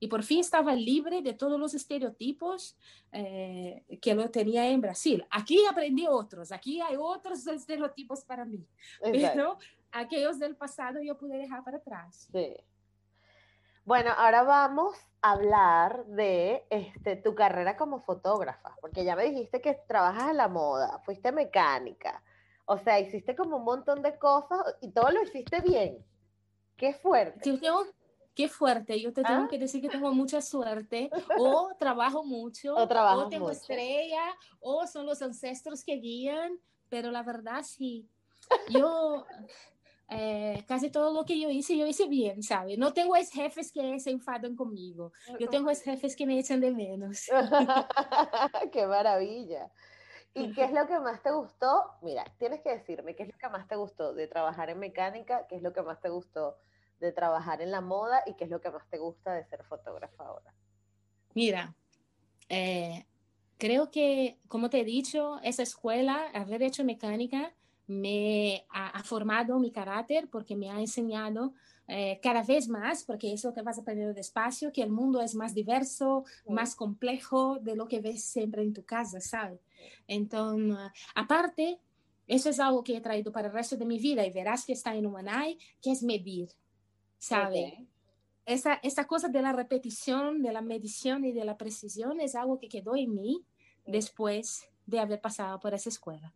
Y por fin estaba libre de todos los estereotipos eh, que lo tenía en Brasil. Aquí aprendí otros, aquí hay otros estereotipos para mí, pero aquellos del pasado yo pude dejar para atrás. Sí. Bueno, ahora vamos hablar de este, tu carrera como fotógrafa, porque ya me dijiste que trabajas en la moda, fuiste mecánica, o sea, hiciste como un montón de cosas y todo lo hiciste bien. Qué fuerte. qué fuerte. Yo te tengo ¿Ah? que decir que tengo mucha suerte. O trabajo mucho, o, trabajo tengo estrella, o son los ancestros que guían. Pero la verdad, sí. Yo eh, casi todo lo que yo hice, yo hice bien, ¿sabes? No tengo es jefes que se enfadan conmigo. Yo tengo es jefes que me echan de menos. qué maravilla. ¿Y qué es lo que más te gustó? Mira, tienes que decirme qué es lo que más te gustó de trabajar en mecánica, qué es lo que más te gustó de trabajar en la moda y qué es lo que más te gusta de ser fotógrafa ahora. Mira, eh, creo que, como te he dicho, esa escuela, haber hecho mecánica, me ha, formado mi carácter porque me ha enseñado eh, cada vez más, porque eso te vas aprendiendo despacio, que el mundo es más diverso, más complejo de lo que ves siempre en tu casa, ¿sabes? Entonces, aparte, eso es algo que he traído para el resto de mi vida y verás que está en Humanay, que es medir, ¿sabes? Esa, esa cosa de la repetición, de la medición y de la precisión es algo que quedó en mí después de haber pasado por esa escuela.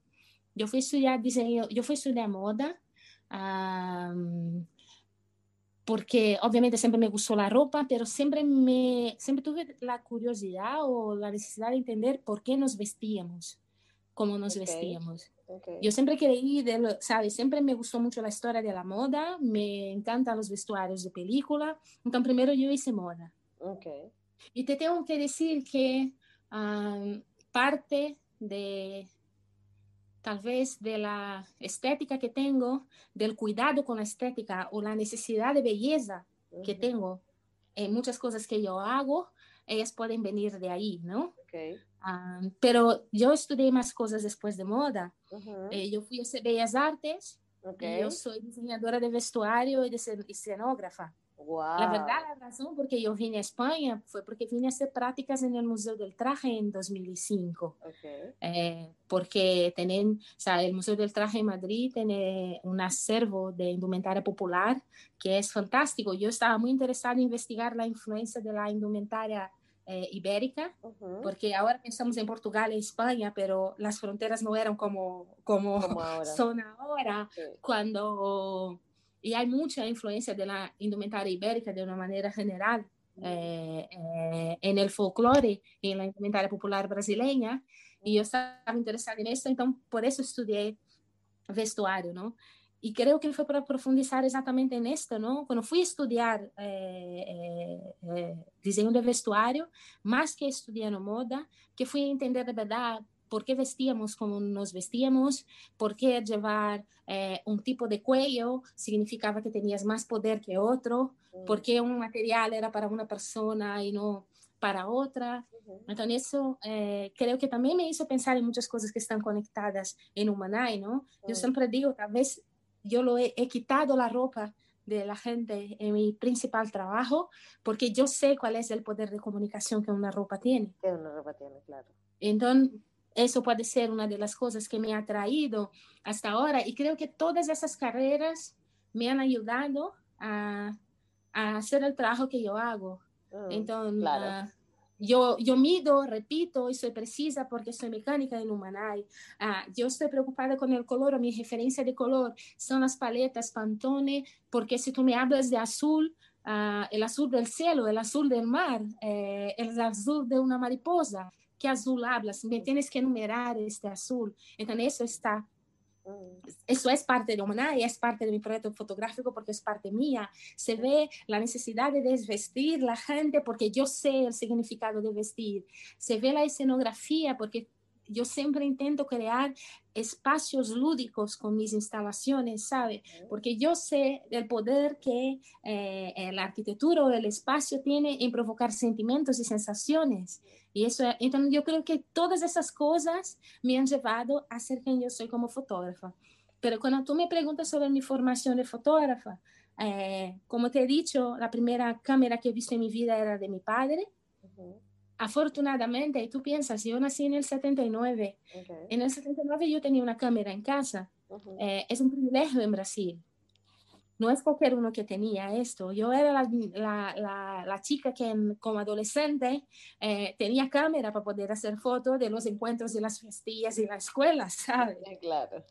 Yo fui a estudiar diseño, yo fui a estudiar moda, porque obviamente siempre me gustó la ropa, pero siempre, me, siempre tuve la curiosidad o la necesidad de entender por qué nos vestíamos, cómo nos vestíamos. Yo siempre creí, de ¿sabes? Siempre me gustó mucho la historia de la moda, me encantan los vestuarios de película, entonces primero yo hice moda. Y te tengo que decir que parte de tal vez de la estética que tengo, del cuidado con la estética o la necesidad de belleza que tengo en muchas cosas que yo hago, ellas pueden venir de ahí, ¿no? Ah, pero yo estudié más cosas después de moda. Eh, yo fui a Bellas Artes y yo soy diseñadora de vestuario y de escenógrafa. La verdad, la razón por que yo vine a España fue porque vine a hacer prácticas en el Museo del Traje en 2005. Eh, porque tienen, o sea, el Museo del Traje en Madrid tiene un acervo de indumentaria popular que es fantástico. Yo estaba muy interesada en investigar la influencia de la indumentaria eh, ibérica, porque ahora pensamos en Portugal y España, pero las fronteras no eran como, como, son ahora, cuando y hay mucha influencia de la indumentaria ibérica de una manera general eh, eh, el folclore en la indumentaria popular brasileña. Y yo estaba interesada en entonces por eso estudié vestuario, ¿no? Y creo que fue para profundizar exactamente en esto, ¿no? Fui a estudiar eh, diseño de vestuario, más que estudiando moda, que fui entender de verdad por qué vestíamos como nos vestíamos, por qué llevar eh, un tipo de cuello significaba que tenías más poder que otro, por qué un material era para una persona y no para otra. Entonces eso eh, creo que también me hizo pensar en muchas cosas que están conectadas en Humanay, ¿no? Yo siempre digo, tal vez yo lo he, he quitado la ropa de la gente en mi principal trabajo, porque yo sé cuál es el poder de comunicación que una ropa tiene. Que una ropa tiene, claro. Entonces, eso puede ser una de las cosas que me ha traído hasta ahora y creo que todas esas carreras me han ayudado a, a hacer el trabajo que yo hago. Mm, Entonces, ah, yo, yo mido, repito, y soy precisa porque soy mecánica en Humanay. Ah, yo estoy preocupada con el color, mi referencia de color son las paletas Pantone, porque si tú me hablas de azul, ah, el azul del cielo, el azul del mar, eh, el azul de una mariposa, que azul hablas, me tienes que enumerar este azul. Entonces eso está, eso es parte de y es parte de mi proyecto fotográfico porque es parte mía. Se ve la necesidad de desvestir la gente porque yo sé el significado de vestir. Se ve la escenografía porque yo siempre intento crear espacios lúdicos con mis instalaciones, ¿sabe? Porque yo sé el poder que eh, eh, la arquitectura o el espacio tiene en provocar sentimientos y sensaciones. Y eso, entonces yo creo que todas esas cosas me han llevado a ser quien yo soy como fotógrafa. Pero cuando tú me preguntas sobre mi formación de fotógrafa, eh, como te he dicho, la primera cámara que he visto en mi vida era de mi padre. Afortunadamente, tú piensas, yo nací en el 79. En el 79 yo tenía una cámara en casa. Eh, es un privilegio en Brasil. No es cualquier uno que tenía esto. Yo era la, la, la, chica que como adolescente eh, tenía cámara para poder hacer fotos de los encuentros de las festillas y las escuelas, ¿sabes? Claro.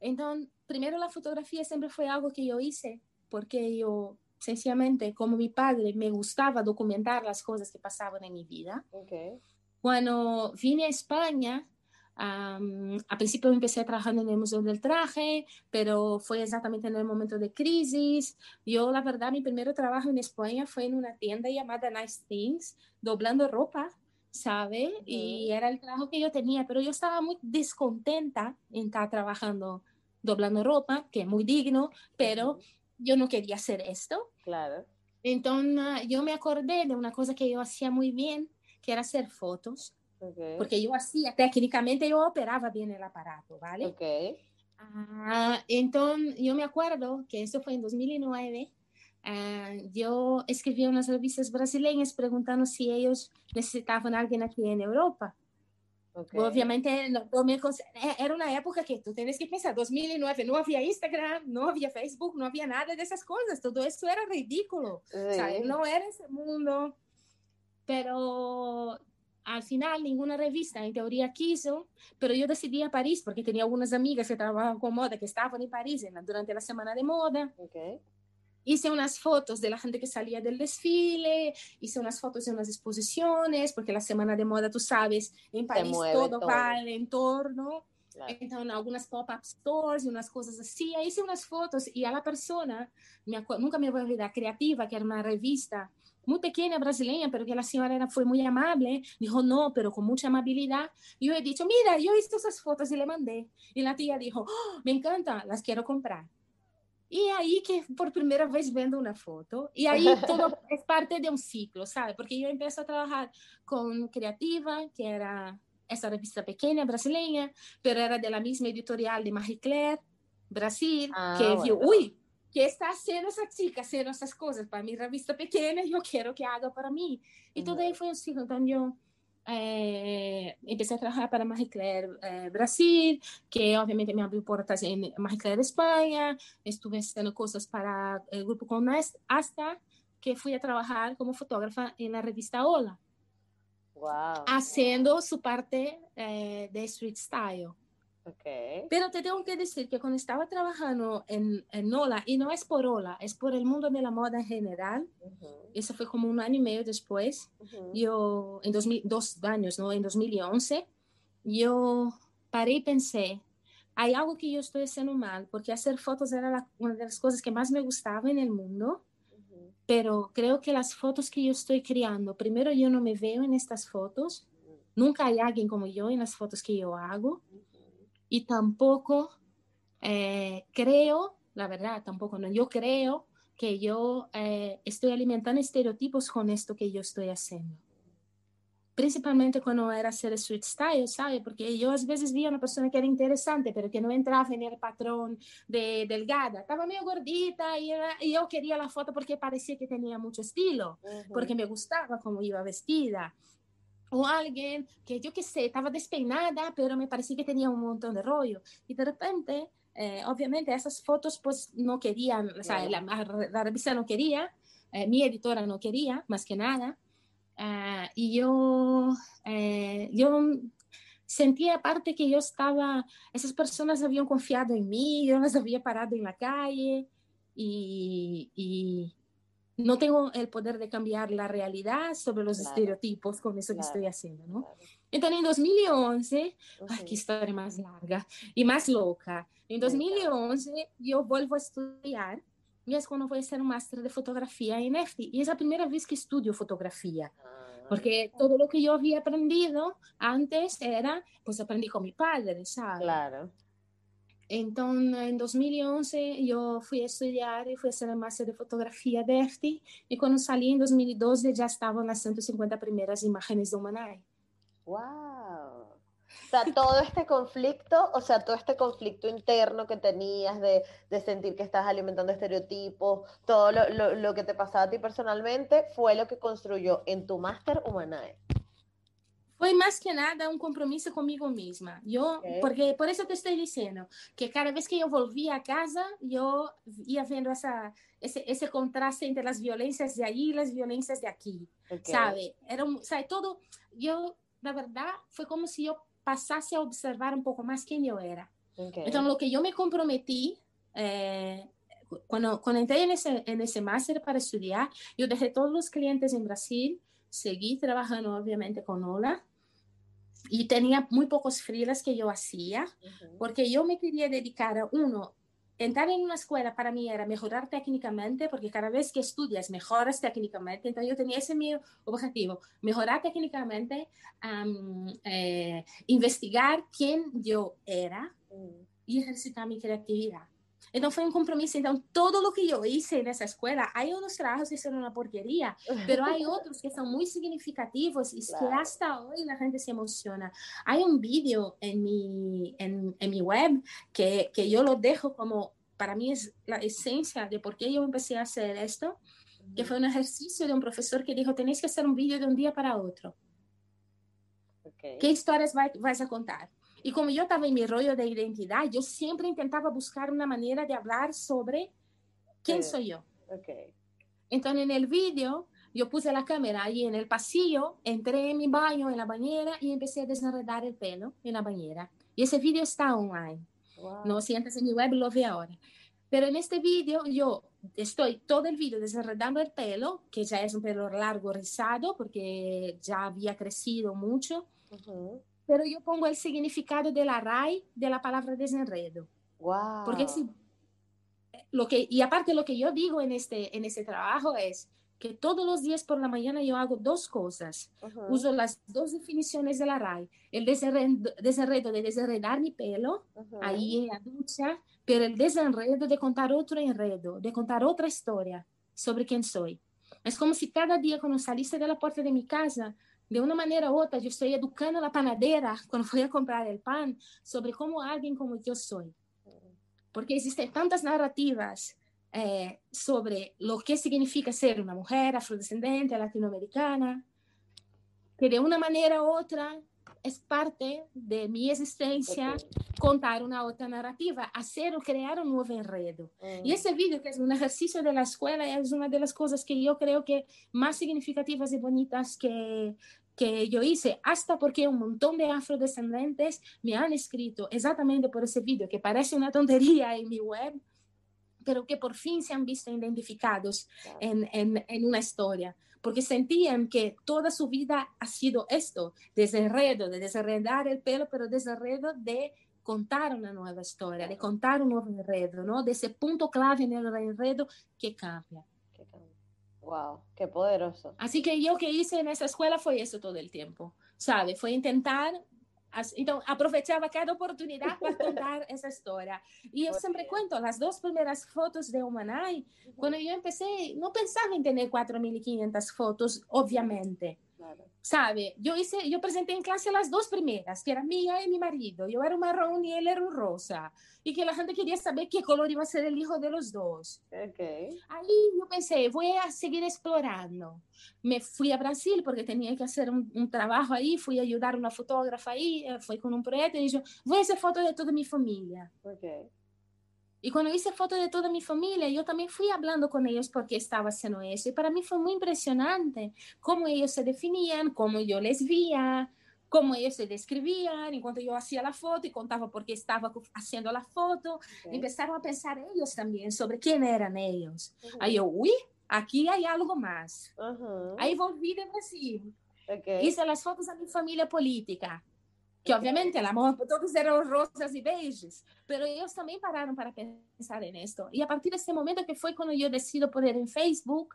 Entonces, primero la fotografía siempre fue algo que yo hice porque yo sencillamente como mi padre me gustaba documentar las cosas que pasaban en mi vida. Okay. Cuando vine a España, um, a principio empecé trabajando en el Museo del Traje, pero fue exactamente en el momento de crisis. Yo, la verdad, mi primer trabajo en España fue en una tienda llamada Nice Things, doblando ropa, ¿sabe? Y era el trabajo que yo tenía, pero yo estaba muy descontenta en estar trabajando doblando ropa, que es muy digno, pero yo no quería hacer esto. Claro. Entonces yo me acordé de una cosa que yo hacía muy bien, que era hacer fotos. Porque yo hacía, técnicamente yo operaba bien el aparato, ¿vale? Okay. Ah, entonces yo me acuerdo que eso fue en 2009. Ah, yo escribí unas revistas brasileñas preguntando si ellos necesitaban a alguien aquí en Europa. Obviamente, no, e, era una época que tú tienes que pensar, 2009, no había Instagram, no había Facebook, no había nada de esas cosas, todo eso era ridículo, no era ese mundo, pero al final ninguna revista en teoría quiso, pero yo decidí a París porque tenía algunas amigas que trabajaban con moda que estaban en París durante la semana de moda. Okay hice unas fotos de la gente que salía del desfile, hice unas fotos de unas exposiciones, porque la semana de moda, tú sabes, en París todo, va al entorno. Entonces, algunas pop-up stores y unas cosas así. hice unas fotos y a la persona, me nunca me voy a olvidar, Creativa, que era una revista muy pequeña brasileña, pero que la señora era, fue muy amable, dijo no, pero con mucha amabilidad. Yo he dicho, mira, yo he visto esas fotos y le mandé. Y la tía dijo, oh, me encanta, las quiero comprar. Y ahí que por primera vez vendo una foto, y ahí todo es parte de un ciclo, ¿sabe? Porque yo empiezo a trabajar con Creativa, que era esa revista pequeña brasileña, pero era de la misma editorial de Marie Claire, Brasil, ah, que vio, uy, ¿qué está haciendo esa chica haciendo esas cosas para mi revista pequeña? Yo quiero que haga para mí. Y todo ahí fue un ciclo. Entonces yo eh, empecé a trabajar para Marie Claire eh, Brasil, que obviamente me abrió puertas en Marie Claire España, estuve haciendo cosas para el grupo Conest, hasta que fui a trabajar como fotógrafa en la revista Hola, wow. haciendo su parte eh, de street style. Okay. Pero te tengo que decir que cuando estaba trabajando en, en Ola, y no es por Ola, es por el mundo de la moda en general, eso fue como un año y medio después, yo, en 2000, dos años, ¿no? En 2011, yo paré y pensé, hay algo que yo estoy haciendo mal, porque hacer fotos era una de las cosas que más me gustaba en el mundo, pero creo que las fotos que yo estoy creando, primero yo no me veo en estas fotos, nunca hay alguien como yo en las fotos que yo hago y tampoco eh, creo, la verdad, tampoco, no, yo creo que yo eh, estoy alimentando estereotipos con esto que yo estoy haciendo. Principalmente cuando era hacer street style, ¿sabe? Porque yo a veces vi a una persona que era interesante, pero que no entraba en el patrón de delgada. Estaba medio gordita y, y yo quería la foto porque parecía que tenía mucho estilo, porque me gustaba cómo iba vestida o alguien que yo qué sé, estaba despeinada, pero me parecía que tenía un montón de rollo. Y de repente, eh, obviamente, esas fotos pues no querían, o sea, la, la, revista no quería, eh, mi editora no quería, más que nada. Uh, y yo, eh, yo sentía aparte que yo estaba, esas personas habían confiado en mí, yo las había parado en la calle y, y no tengo el poder de cambiar la realidad sobre los estereotipos con eso que estoy haciendo, ¿no? Entonces, en 2011, ay, qué historia más larga y más loca. En 2011, yo vuelvo a estudiar y es cuando voy a hacer un máster de fotografía en EFTI. Y es la primera vez que estudio fotografía. Ah, Porque todo lo que yo había aprendido antes era, pues aprendí con mi padre, ¿sabes? Claro. Entonces, en 2011 yo fui a estudiar y fui a hacer el máster de fotografía de EFTI y cuando salí en 2012 ya estaban las 150 primeras imágenes de Humanay. ¡Wow! O sea, todo este conflicto, o sea, todo este conflicto interno que tenías de, de sentir que estás alimentando estereotipos, todo lo, lo, lo, que te pasaba a ti personalmente, fue lo que construyó en tu máster Humanae. Foi mais que nada um compromisso comigo mesma. Eu, okay. porque por isso que estou dizendo que cada vez que eu volvia a casa, eu ia vendo essa esse, esse contraste entre as violências de aí e as violências de aqui, okay. sabe? Era um, sabe, todo eu, na verdade, foi como se eu passasse a observar um pouco mais quem eu era. Okay. Então, o que eu me comprometi eh, quando, quando entrei nesse, nesse máster para estudar, eu deixei todos os clientes em Brasil seguí trabajando obviamente con Ola y tenía muy pocos freelas que yo hacía uh -huh. porque yo me quería dedicar a uno entrar en una escuela para mí era mejorar técnicamente, porque cada vez que estudias mejoras técnicamente. Entonces yo tenía ese mi objetivo, mejorar técnicamente, um, eh, investigar quién yo era mm. y ejercitar mi creatividad. Então foi um compromisso. Então todo o que eu hice nessa escola, há outros trabalhos que são uma porqueria, mas há outros que são muito significativos e claro. que hasta hoje a gente se emociona. Há um vídeo em mi, em, em mi web que, que eu lo dejo como, para mim, é a essência de por que eu comecei a fazer isto, que foi um exercício de um professor que dijo, tenéis que fazer um vídeo de um dia para outro. Okay. Que histórias vai, vais a contar? Y como yo estaba en mi rollo de identidad, yo siempre intentaba buscar una manera de hablar sobre quién soy yo. Okay. Entonces en el vídeo yo puse la cámara ahí en el pasillo, entré en mi baño, en la bañera y empecé a desenredar el pelo en la bañera. Y ese vídeo está online. Wow. No, si entras en mi web lo ve ahora. Pero en este vídeo yo estoy todo el vídeo desenredando el pelo, que ya es un pelo largo, rizado, porque ya había crecido mucho. Uh -huh pero yo pongo el significado de la RAI de la palabra desenredo. Wow. Porque si, lo que, y aparte lo que yo digo en este, en este trabajo es que todos los días por la mañana yo hago dos cosas. Uh -huh. Uso las dos definiciones de la RAI. El desenredo, desenredo de desenredar mi pelo, uh -huh. ahí en la ducha, pero el desenredo de contar otro enredo, de contar otra historia sobre quién soy. Es como si cada día cuando saliste de la puerta de mi casa, de uma maneira ou outra, eu estou educando a panadeira, quando fui a comprar o pão, sobre como alguém como eu sou. Porque existem tantas narrativas eh, sobre o que significa ser uma mulher afrodescendente, latino-americana, que de uma maneira ou outra é parte de minha existência okay. Contar uma outra narrativa, fazer ou criar um novo enredo. Mm. E esse vídeo, que é um exercício da escola, é uma das coisas que eu creio que mais significativas e bonitas que, que yo hice, hasta porque un montón de afrodescendentes me han escrito exactamente por ese vídeo, que parece una tontería en mi web, pero que por fin se han visto identificados en, en, en una historia porque sentían que toda su vida ha sido esto, desenredo, de desenredar el pelo, pero desenredo de contar una nueva historia, de contar un nuevo enredo, ¿no? De ese punto clave en el enredo que cambia. Wow, qué poderoso. Así que yo que hice en esa escuela fue eso todo el tiempo, ¿sabe? Fue intentar então, aproveitava cada oportunidade para contar essa história. E eu sempre cuento as duas primeiras fotos de Humanai. Quando eu comecei, não pensava em ter 4.500 fotos, obviamente. Claro. Sabe? Eu, hice, eu apresentei em classe as duas primeiras, que era minha e meu marido. Eu era um marrom e ele era um rosa. E que a gente queria saber que color ia ser o hijo de los dois. Okay. Aí eu pensei, vou seguir explorando. Me fui a Brasil porque tinha que fazer um, um trabalho aí, fui ajudar uma fotógrafa aí, foi com um projeto e disse, vou fazer foto de toda minha família. Okay. Y cuando hice fotos de toda mi familia, yo también fui hablando con ellos porque estaba haciendo eso. Y para mí fue muy impresionante cómo ellos se definían, cómo yo les veía, cómo ellos se describían, enquanto yo hacía la foto y contaba por qué estaba haciendo la foto. Okay. Empezaron a pensar ellos también sobre quién eran ellos. Uh -huh. Aí yo, uy, aquí hay algo más. Uh -huh. Ahí volví de Brasil. Okay. Hice las fotos a mi familia política que obviamente el amor, todos eran rosas y beiges, pero ellos también pararon para pensar en esto. Y a partir de ese momento que fue cuando yo decido poner en Facebook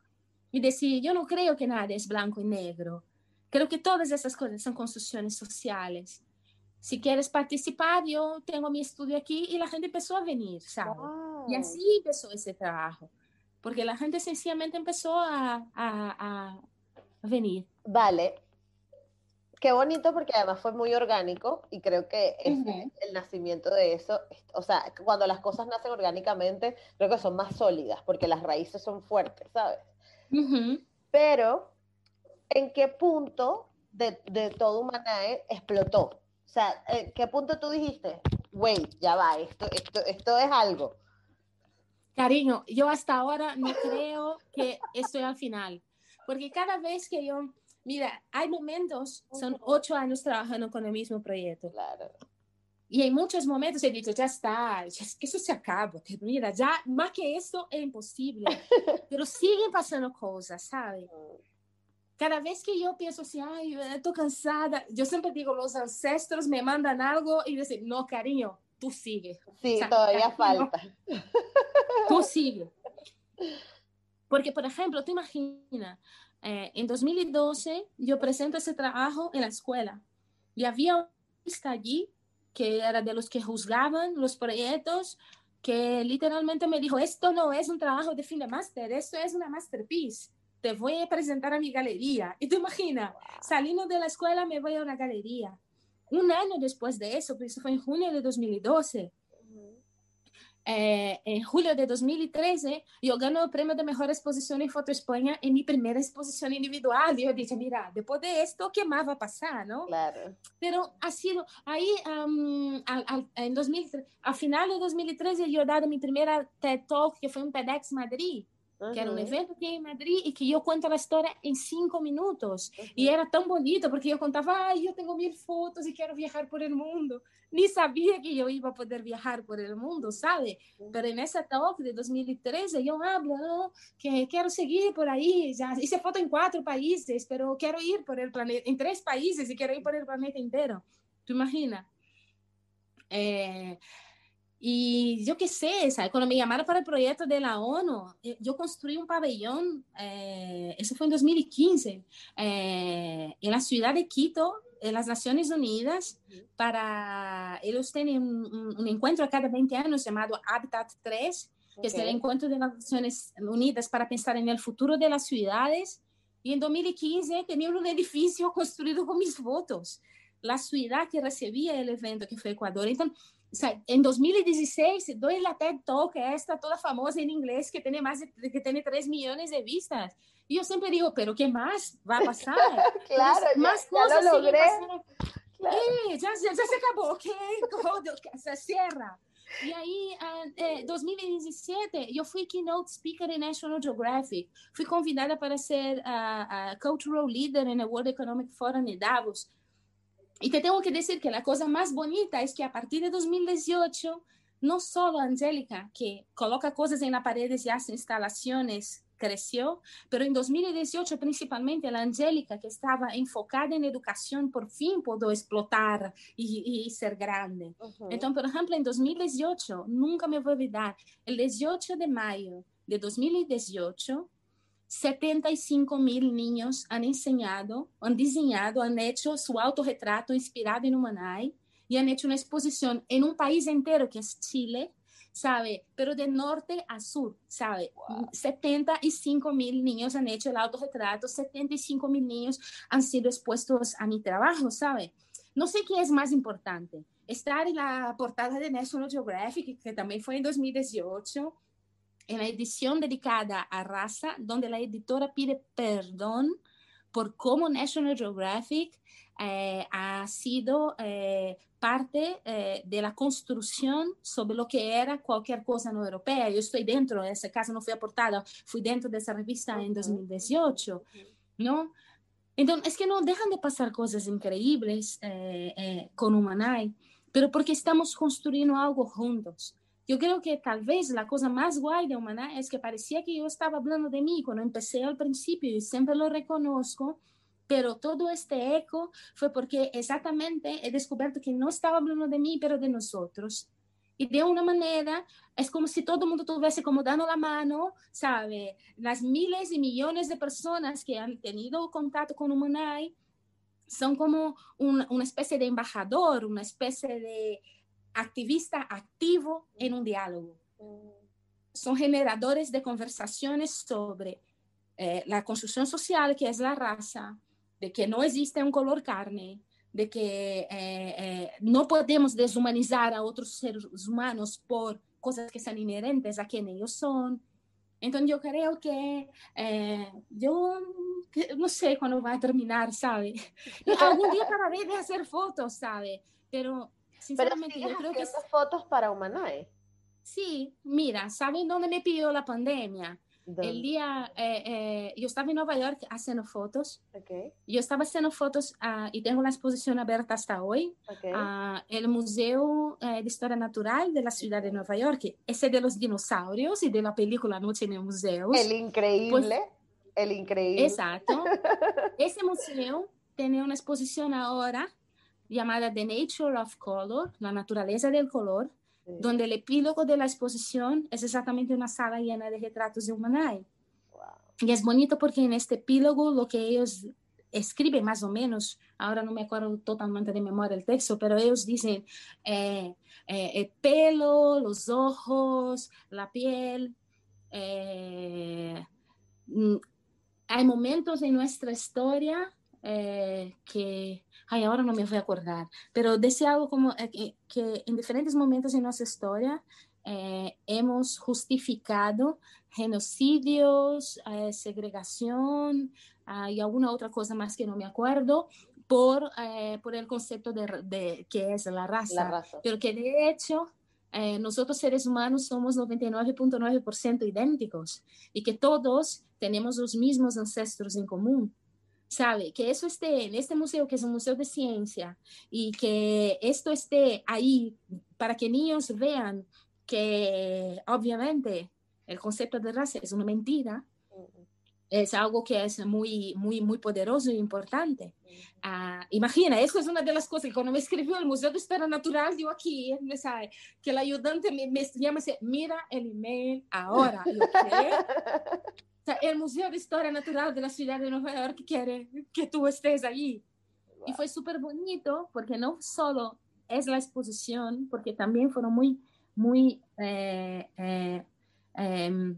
y decir, yo no creo que nada es blanco y negro, creo que todas esas cosas son construcciones sociales. Si quieres participar, yo tengo mi estudio aquí y la gente empezó a venir, ¿sabes? Wow. Y así empezó ese trabajo, porque la gente sencillamente empezó a, a, a venir. Vale, qué bonito porque además fue muy orgánico y creo que es el nacimiento de eso, o sea, cuando las cosas nacen orgánicamente, creo que son más sólidas porque las raíces son fuertes, ¿sabes? Pero, ¿en qué punto de, de todo Humanae explotó? O sea, ¿en qué punto tú dijiste, wait, ya va, esto, esto, esto es algo? Cariño, yo hasta ahora no creo que estoy al final, porque cada vez que yo Mira, hay momentos, son ocho años trabajando con el mismo proyecto. Claro. Y en muchos momentos he dicho, ya está, ya que eso se acaba, mira, ya más que eso es imposible. Pero siguen pasando cosas, ¿sabes? Cada vez que yo pienso así, ay, estoy cansada, yo siempre digo, los ancestros me mandan algo y dicen, no, cariño, tú sigue. Sí, todavía falta. tú sigue. Porque, por ejemplo, te imaginas, eh, en 2012 yo presento ese trabajo en la escuela y había un allí que era de los que juzgaban los proyectos que literalmente me dijo, esto no es un trabajo de fin de máster, esto es una masterpiece, te voy a presentar a mi galería. Y te imaginas, saliendo de la escuela me voy a una galería. Un año después de eso, pues eso fue en junio de 2012, eh, en julio de 2013, yo gano el premio de mejor exposición en Foto España en mi primera exposición individual. Y yo dije, mira, después de esto, ¿qué más va a pasar? ¿no? Claro. Pero ha sido ahí, um, al, al, en 2003, a final de 2013, yo he dado mi primera TED Talk, que fue en TEDx Madrid que era un evento aquí en Madrid y que yo cuento la historia en cinco minutos. Y era tan bonito porque yo contaba, ay, yo tengo mil fotos y quiero viajar por el mundo. Ni sabía que yo iba a poder viajar por el mundo, ¿sabe? Pero en esa talk de 2013 yo hablo, ¿no? que quiero seguir por ahí. Ya hice foto en cuatro países, pero quiero ir por el planeta, en tres países y quiero ir por el planeta entero. ¿Tú imaginas? Eh, y yo qué sé, ¿sabes? cuando me llamaron para el proyecto de la ONU, eh, yo construí un pabellón, eh, eso fue en 2015, eh, en la ciudad de Quito, en las Naciones Unidas, para, ellos tienen un, un, encuentro cada 20 años llamado Habitat 3, que es el encuentro de las Naciones Unidas para pensar en el futuro de las ciudades. Y en 2015 tenía un edificio construido con mis fotos, la ciudad que recibía el evento, que fue Ecuador. Entonces, en 2016 doy la TED Talk, esta toda famosa en inglés, que tiene más de, que tiene 3 millones de vistas. Y yo siempre digo, pero ¿qué más va a pasar? claro, más ya, cosas ya lo logré. Claro. Eh, ya, ya, ya, se acabó, ¿qué? se cierra. Y ahí, en uh, eh, 2017, yo fui keynote speaker en National Geographic. Fui convidada para ser uh, uh, cultural leader en el World Economic Forum de Davos. Y te tengo que decir que la cosa más bonita es que a partir de 2018, no solo Angélica, que coloca cosas en las paredes y hace instalaciones, creció, pero en 2018 principalmente la Angélica, que estaba enfocada en educación, por fin pudo explotar y, y ser grande. Uh -huh. Entonces, por ejemplo, en 2018, nunca me voy a olvidar, el 18 de mayo de 2018, 75 mil niños han enseñado, han diseñado, han hecho su autorretrato inspirado en Humanay y han hecho una exposición en un país entero que es Chile, ¿sabe? Pero de norte a sur, ¿sabe? Wow. 75 mil niños han hecho el autorretrato, 75 mil niños han sido expuestos a mi trabajo, ¿sabe? No sé qué es más importante, estar en la portada de National Geographic, que también fue en 2018, en la edición dedicada a raza, donde la editora pide perdón por cómo National Geographic eh, ha sido eh, parte eh, de la construcción sobre lo que era cualquier cosa no europea. Yo estoy dentro, esa casa no fue aportada, fui dentro de esa revista en 2018, ¿no? Entonces, es que no dejan de pasar cosas increíbles con Humanay, pero porque estamos construyendo algo juntos. Yo creo que tal vez la cosa más guay de Humaná es que parecía que yo estaba hablando de mí cuando empecé al principio y siempre lo reconozco, pero todo este eco fue porque exactamente he descubierto que no estaba hablando de mí, pero de nosotros. Y de una manera es como si todo el mundo tuviese como dando la mano, ¿sabe? Las miles y millones de personas que han tenido contacto con Humanay son como un, una especie de embajador, una especie de activista activo en un diálogo. Son generadores de conversaciones sobre eh, la construcción social, que es la raza, de que no existe un color carne, de que eh, eh, no podemos deshumanizar a otros seres humanos por cosas que son inherentes a quien ellos son. Entonces yo creo que eh, yo no sé cuándo va a terminar, ¿sabe? Algún día pararé de hacer fotos, ¿sabe? Pero sinceramente Pero yo creo que... fotos para Humanae. Sí, mira, ¿saben dónde me pidió la pandemia? El día, eh, eh, yo estaba en Nueva York haciendo fotos. Okay. Yo estaba haciendo fotos uh, y tengo la exposición abierta hasta hoy. Okay. Uh, el Museo uh, de Historia Natural de la ciudad de Nueva York, ese de los dinosaurios y de la película Noche en el Museo. El increíble, pues, el increíble. Exacto. ese museo tiene una exposición ahora llamada The Nature of Color, la naturaleza del color, sí. donde el epílogo de la exposición es exactamente una sala llena de retratos de Humanae. Wow. Y es bonito porque en este epílogo lo que ellos escriben más o menos, ahora no me acuerdo totalmente de memoria el texto, pero ellos dicen eh, eh, el pelo, los ojos, la piel. Eh, hay momentos en nuestra historia eh, que, ay, ahora no me voy a acordar, pero decía algo como eh, que, que, en diferentes momentos en nuestra historia eh, hemos justificado genocidios, eh, segregación y alguna otra cosa más que no me acuerdo por, eh, por el concepto de, de, que es la raza. La raza. Pero que de hecho eh, nosotros seres humanos somos 99.9% idénticos y que todos tenemos los mismos ancestros en común sabe, que eso esté en este museo, que es un museo de ciencia, y que esto esté ahí para que niños vean que obviamente el concepto de raza es una mentira, es algo que es muy, muy, muy poderoso e importante. Uh, imagina, eso es una de las cosas que cuando me escribió el Museo de Historia Natural, yo aquí, me sabe, que el ayudante me, me llama y dice, mira el email ahora. Yo, ¿qué? O sea, el Museo de Historia Natural de la ciudad de Nueva York quiere que tú estés allí. Wow. Y fue súper bonito porque no solo es la exposición, porque también fueron muy, muy eh, eh, eh,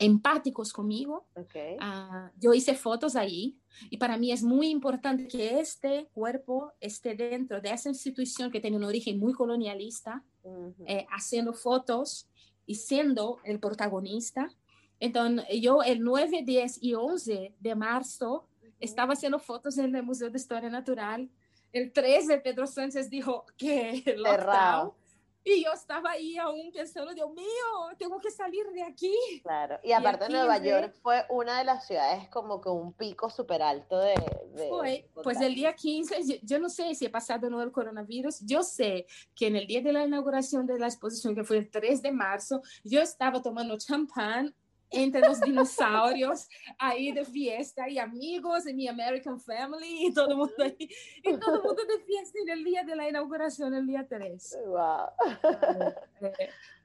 empáticos conmigo. Okay. Uh, yo hice fotos allí y para mí es muy importante que este cuerpo esté dentro de esa institución que tiene un origen muy colonialista, uh -huh. eh, haciendo fotos y siendo el protagonista. Entonces, yo el 9, 10 y 11 de marzo estaba haciendo fotos en el Museo de Historia Natural. El 13, Pedro Sánchez dijo que lockdown. Y yo estaba ahí aún pensando, Dios mío, tengo que salir de aquí. Claro, y aparte Nueva York fue una de las ciudades como que un pico súper alto de, de... Fue, pues el día 15, yo, yo, no sé si he pasado o no el coronavirus, yo sé que en el día de la inauguración de la exposición, que fue el 3 de marzo, yo estaba tomando champán entre los dinosaurios ahí de fiesta y amigos y mi American Family y todo el mundo ahí, y todo el mundo de fiesta en el día de la inauguración, el día 3. Wow.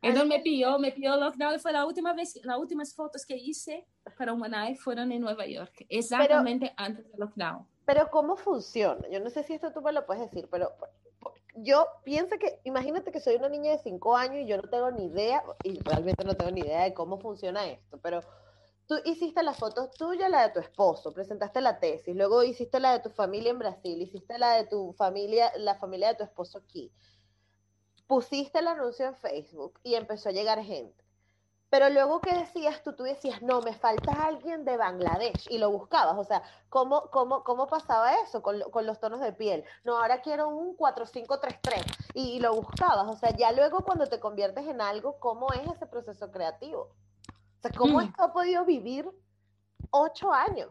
Entonces me pilló, me pilló lockdown, fue la última vez, las últimas fotos que hice para Humanae fueron en Nueva York, exactamente pero, antes del lockdown. Pero ¿cómo funciona? Yo no sé si esto tú me lo puedes decir, pero yo pienso que, imagínate que soy una niña de 5 años y yo no tengo ni idea, y realmente no tengo ni idea de cómo funciona esto, pero tú hiciste las fotos tuyas, la de tu esposo, presentaste la tesis, luego hiciste la de tu familia en Brasil, hiciste la de tu familia, la familia de tu esposo aquí, pusiste el anuncio en Facebook y empezó a llegar gente. Pero luego, ¿qué decías tú? Tú decías, no, me falta alguien de Bangladesh y lo buscabas. O sea, ¿cómo, cómo, cómo pasaba eso con, con los tonos de piel? No, ahora quiero un 4533 y, y lo buscabas. O sea, ya luego cuando te conviertes en algo, ¿cómo es ese proceso creativo? O sea, ¿cómo mm. esto ha podido vivir ocho años?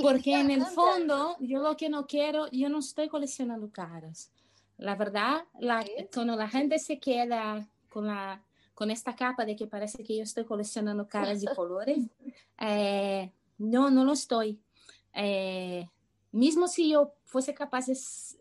Porque en el fondo, yo lo que no quiero, yo no estoy coleccionando caras. La verdad, la, ¿Sí? cuando la gente se queda con la con esta capa de que parece que yo estoy coleccionando caras y colores. Eh, no, no lo estoy. Eh, mismo si yo fuese capaz de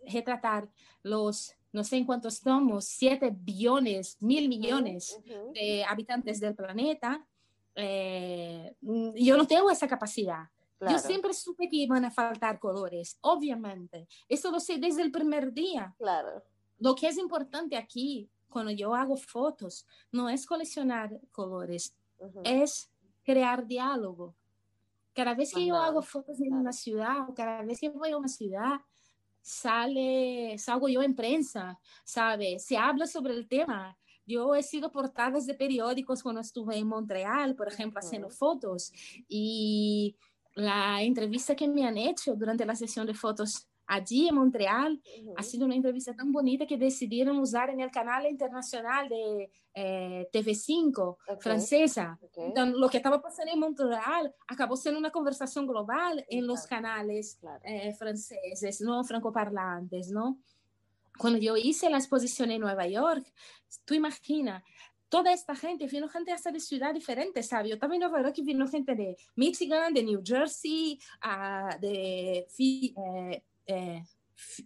retratar los, no sé en cuántos tomos, 7 billones, mil millones de habitantes del planeta, eh, yo no tengo esa capacidad. Claro. Yo siempre supe que iban a faltar colores, obviamente. Eso lo sé desde el primer día. Claro. Lo que es importante aquí cuando yo hago fotos, no es coleccionar colores, uh -huh. es crear diálogo. Cada vez que yo hago fotos en una ciudad o cada vez que voy a una ciudad, sale, salgo yo en prensa, ¿sabe? Se habla sobre el tema. Yo he sido portadas de periódicos cuando estuve en Montreal, por ejemplo, haciendo fotos. Y la entrevista que me han hecho durante la sesión de fotos allí en Montreal ha sido una entrevista tan bonita que decidieron usar en el canal internacional de eh, TV5 francesa. Entonces, lo que estaba pasando en Montreal acabó siendo una conversación global en los canales eh, franceses, no francoparlantes, ¿no? Cuando yo hice la exposición en Nueva York, tú imaginas, toda esta gente, vino gente hasta de ciudad diferente, ¿sabes? Yo también en Nueva York vino gente de Michigan, de New Jersey, uh, de eh, eh,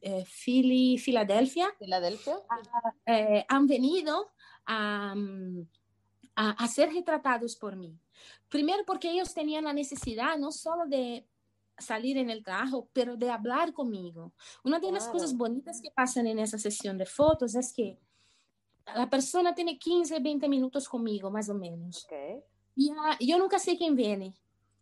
eh, Philly, Filadelfia, Filadelfia. Ah, eh, han venido a, a, ser retratados por mí. Primero porque ellos tenían la necesidad no solo de salir en el trabajo, pero de hablar conmigo. Una de las cosas bonitas que pasan en esa sesión de fotos es que la persona tiene 15, 20 minutos conmigo, más o menos. Y yo nunca sé quién viene.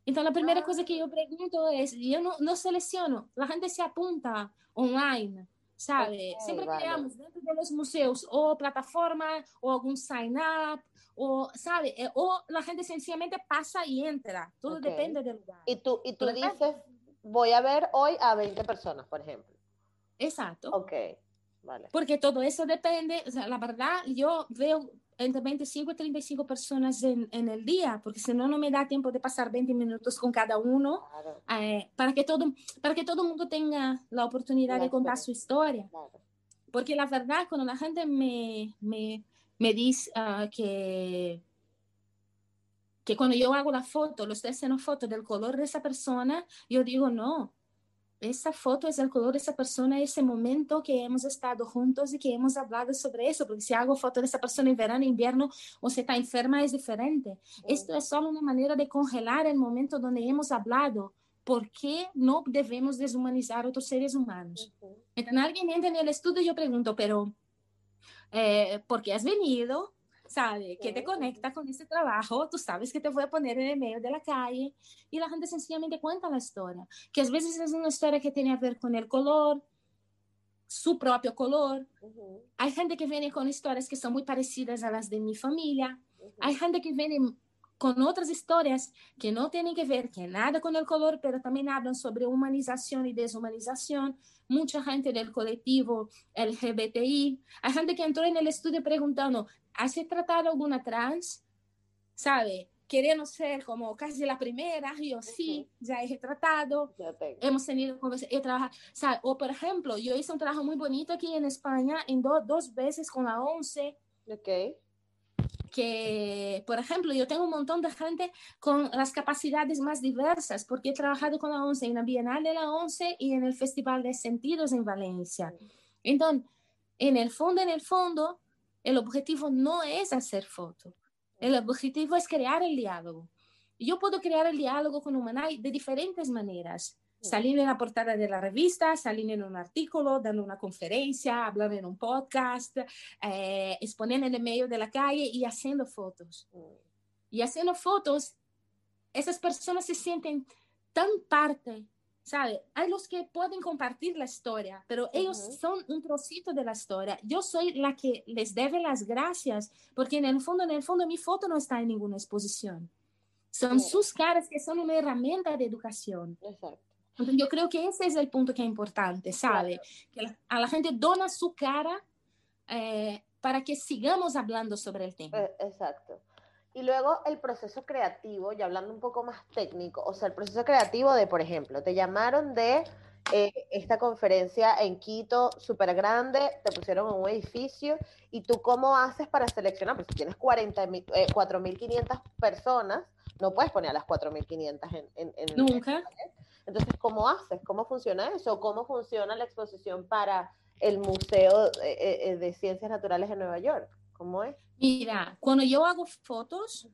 Entonces, la primera cosa que yo pregunto es, yo no, no selecciono, la gente se apunta online, ¿sabe? Siempre creamos dentro de los museos o plataforma o algún sign up, o, ¿sabe? Eh, o la gente sencillamente pasa y entra, todo depende del lugar. Y tú, y tú dices, voy a ver hoy a 20 personas, por ejemplo. Exacto. Ok, vale. Porque todo eso depende, o sea, la verdad, yo veo entre 25 y 35 personas en, en, el día, porque si no, no me da tiempo de pasar 20 minutos con cada uno eh, para, que todo, para que todo el mundo tenga la oportunidad de contar su historia. Porque la verdad, cuando la gente me, me, me dice uh, que, que cuando yo hago la foto, lo estoy haciendo foto del color de esa persona, yo digo, no, esa foto es el color de esa persona, ese momento que hemos estado juntos y que hemos hablado sobre eso, porque si hago foto de esa persona en verano, invierno o si está enferma es diferente. Esto es solo una manera de congelar el momento donde hemos hablado. ¿Por qué no debemos deshumanizar a otros seres humanos? Entonces alguien entra en el estudio y yo pregunto, pero eh, ¿por qué has venido? ¿Sabe? Que te conecta con ese trabajo, tú sabes que te voy a poner en el medio de la calle y la gente sencillamente cuenta la historia, que a veces es una historia que tiene a ver con el color, su propio color. Hay gente que viene con historias que son muy parecidas a las de mi familia. Hay gente que viene con otras historias que no tienen que ver que nada con el color, pero también hablan sobre humanización y deshumanización. Mucha gente del colectivo LGBTI. Hay gente que entró en el estudio preguntando, ¿has tratado alguna trans? ¿Sabe? Queriendo ser como casi la primera, yo sí, ya he retratado, hemos tenido conversaciones, he trabajado, o por ejemplo, yo hice un trabajo muy bonito aquí en España, en dos veces con la ONCE, okay que, por ejemplo, yo tengo un montón de gente con las capacidades más diversas, porque he trabajado con la ONCE en la Bienal de la ONCE y en el Festival de Sentidos en Valencia. Entonces, en el fondo, en el fondo, el objetivo no es hacer foto. El objetivo es crear el diálogo. Yo puedo crear el diálogo con Humanay de diferentes maneras salir en la portada de la revista, salir en un artículo, dando una conferencia, hablar en un podcast, eh, exponiendo en el medio de la calle y haciendo fotos. Y haciendo fotos, esas personas se sienten tan parte, ¿sabe? Hay los que pueden compartir la historia, pero ellos son un trocito de la historia. Yo soy la que les debe las gracias, porque en el fondo, en el fondo, mi foto no está en ninguna exposición. Son sus caras que son una herramienta de educación. Exacto. Entonces, yo creo que ese es el punto que es importante, ¿sabe? Que a la gente dona su cara eh, para que sigamos hablando sobre el tema. Eh, exacto. Y luego el proceso creativo, ya hablando un poco más técnico, o sea, el proceso creativo de, por ejemplo, te llamaron de eh, esta conferencia en Quito, súper grande, te pusieron en un edificio, y tú cómo haces para seleccionar, pues si tienes 4.500 personas, no puedes poner a las 4.500 en, en, en Nunca. Entonces, ¿cómo haces? ¿Cómo funciona eso? ¿Cómo funciona la exposición para el Museo eh, eh, eh, de Ciencias Naturales de Nueva York? ¿Cómo es? Mira, cuando yo hago fotos,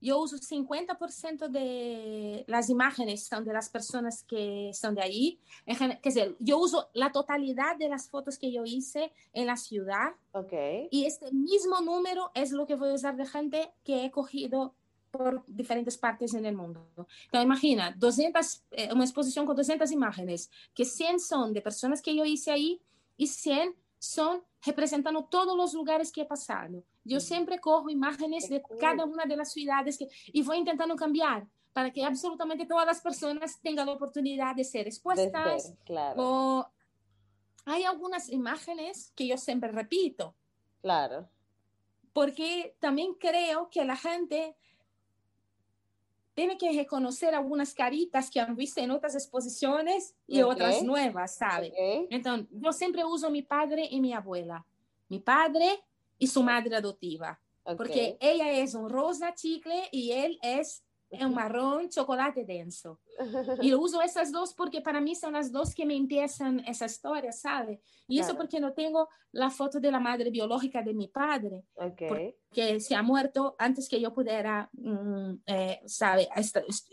yo uso 50% de las imágenes son de las personas que son de ahí. Quer decir, yo uso la totalidad de las fotos que yo hice en la ciudad. Okay. Y este mismo número es lo que voy a usar de gente que he cogido por diferentes partes en el mundo. Entonces, imagina, 200, eh, una exposición con 200 imágenes, que 100 son de personas que yo hice ahí y 100 son representando todos los lugares que he pasado. Yo siempre cojo imágenes de cada una de las ciudades que, y voy intentando cambiar para que absolutamente todas las personas tengan la oportunidad de ser expuestas. claro. O hay algunas imágenes que yo siempre repito. Claro. Porque también creo que la gente tiene que reconocer algunas caritas que han visto en otras exposiciones y otras nuevas, ¿sabe? Entonces, yo siempre uso mi padre y mi abuela. Mi padre y su madre adoptiva. Porque ella es un rosa chicle y él es un marrón chocolate denso. Y uso esas dos porque para mí son las dos que me empiezan esa historia, ¿sabe? Y eso porque no tengo la foto de la madre biológica de mi padre, que se ha muerto antes que yo pudiera, mm, eh, ¿sabe?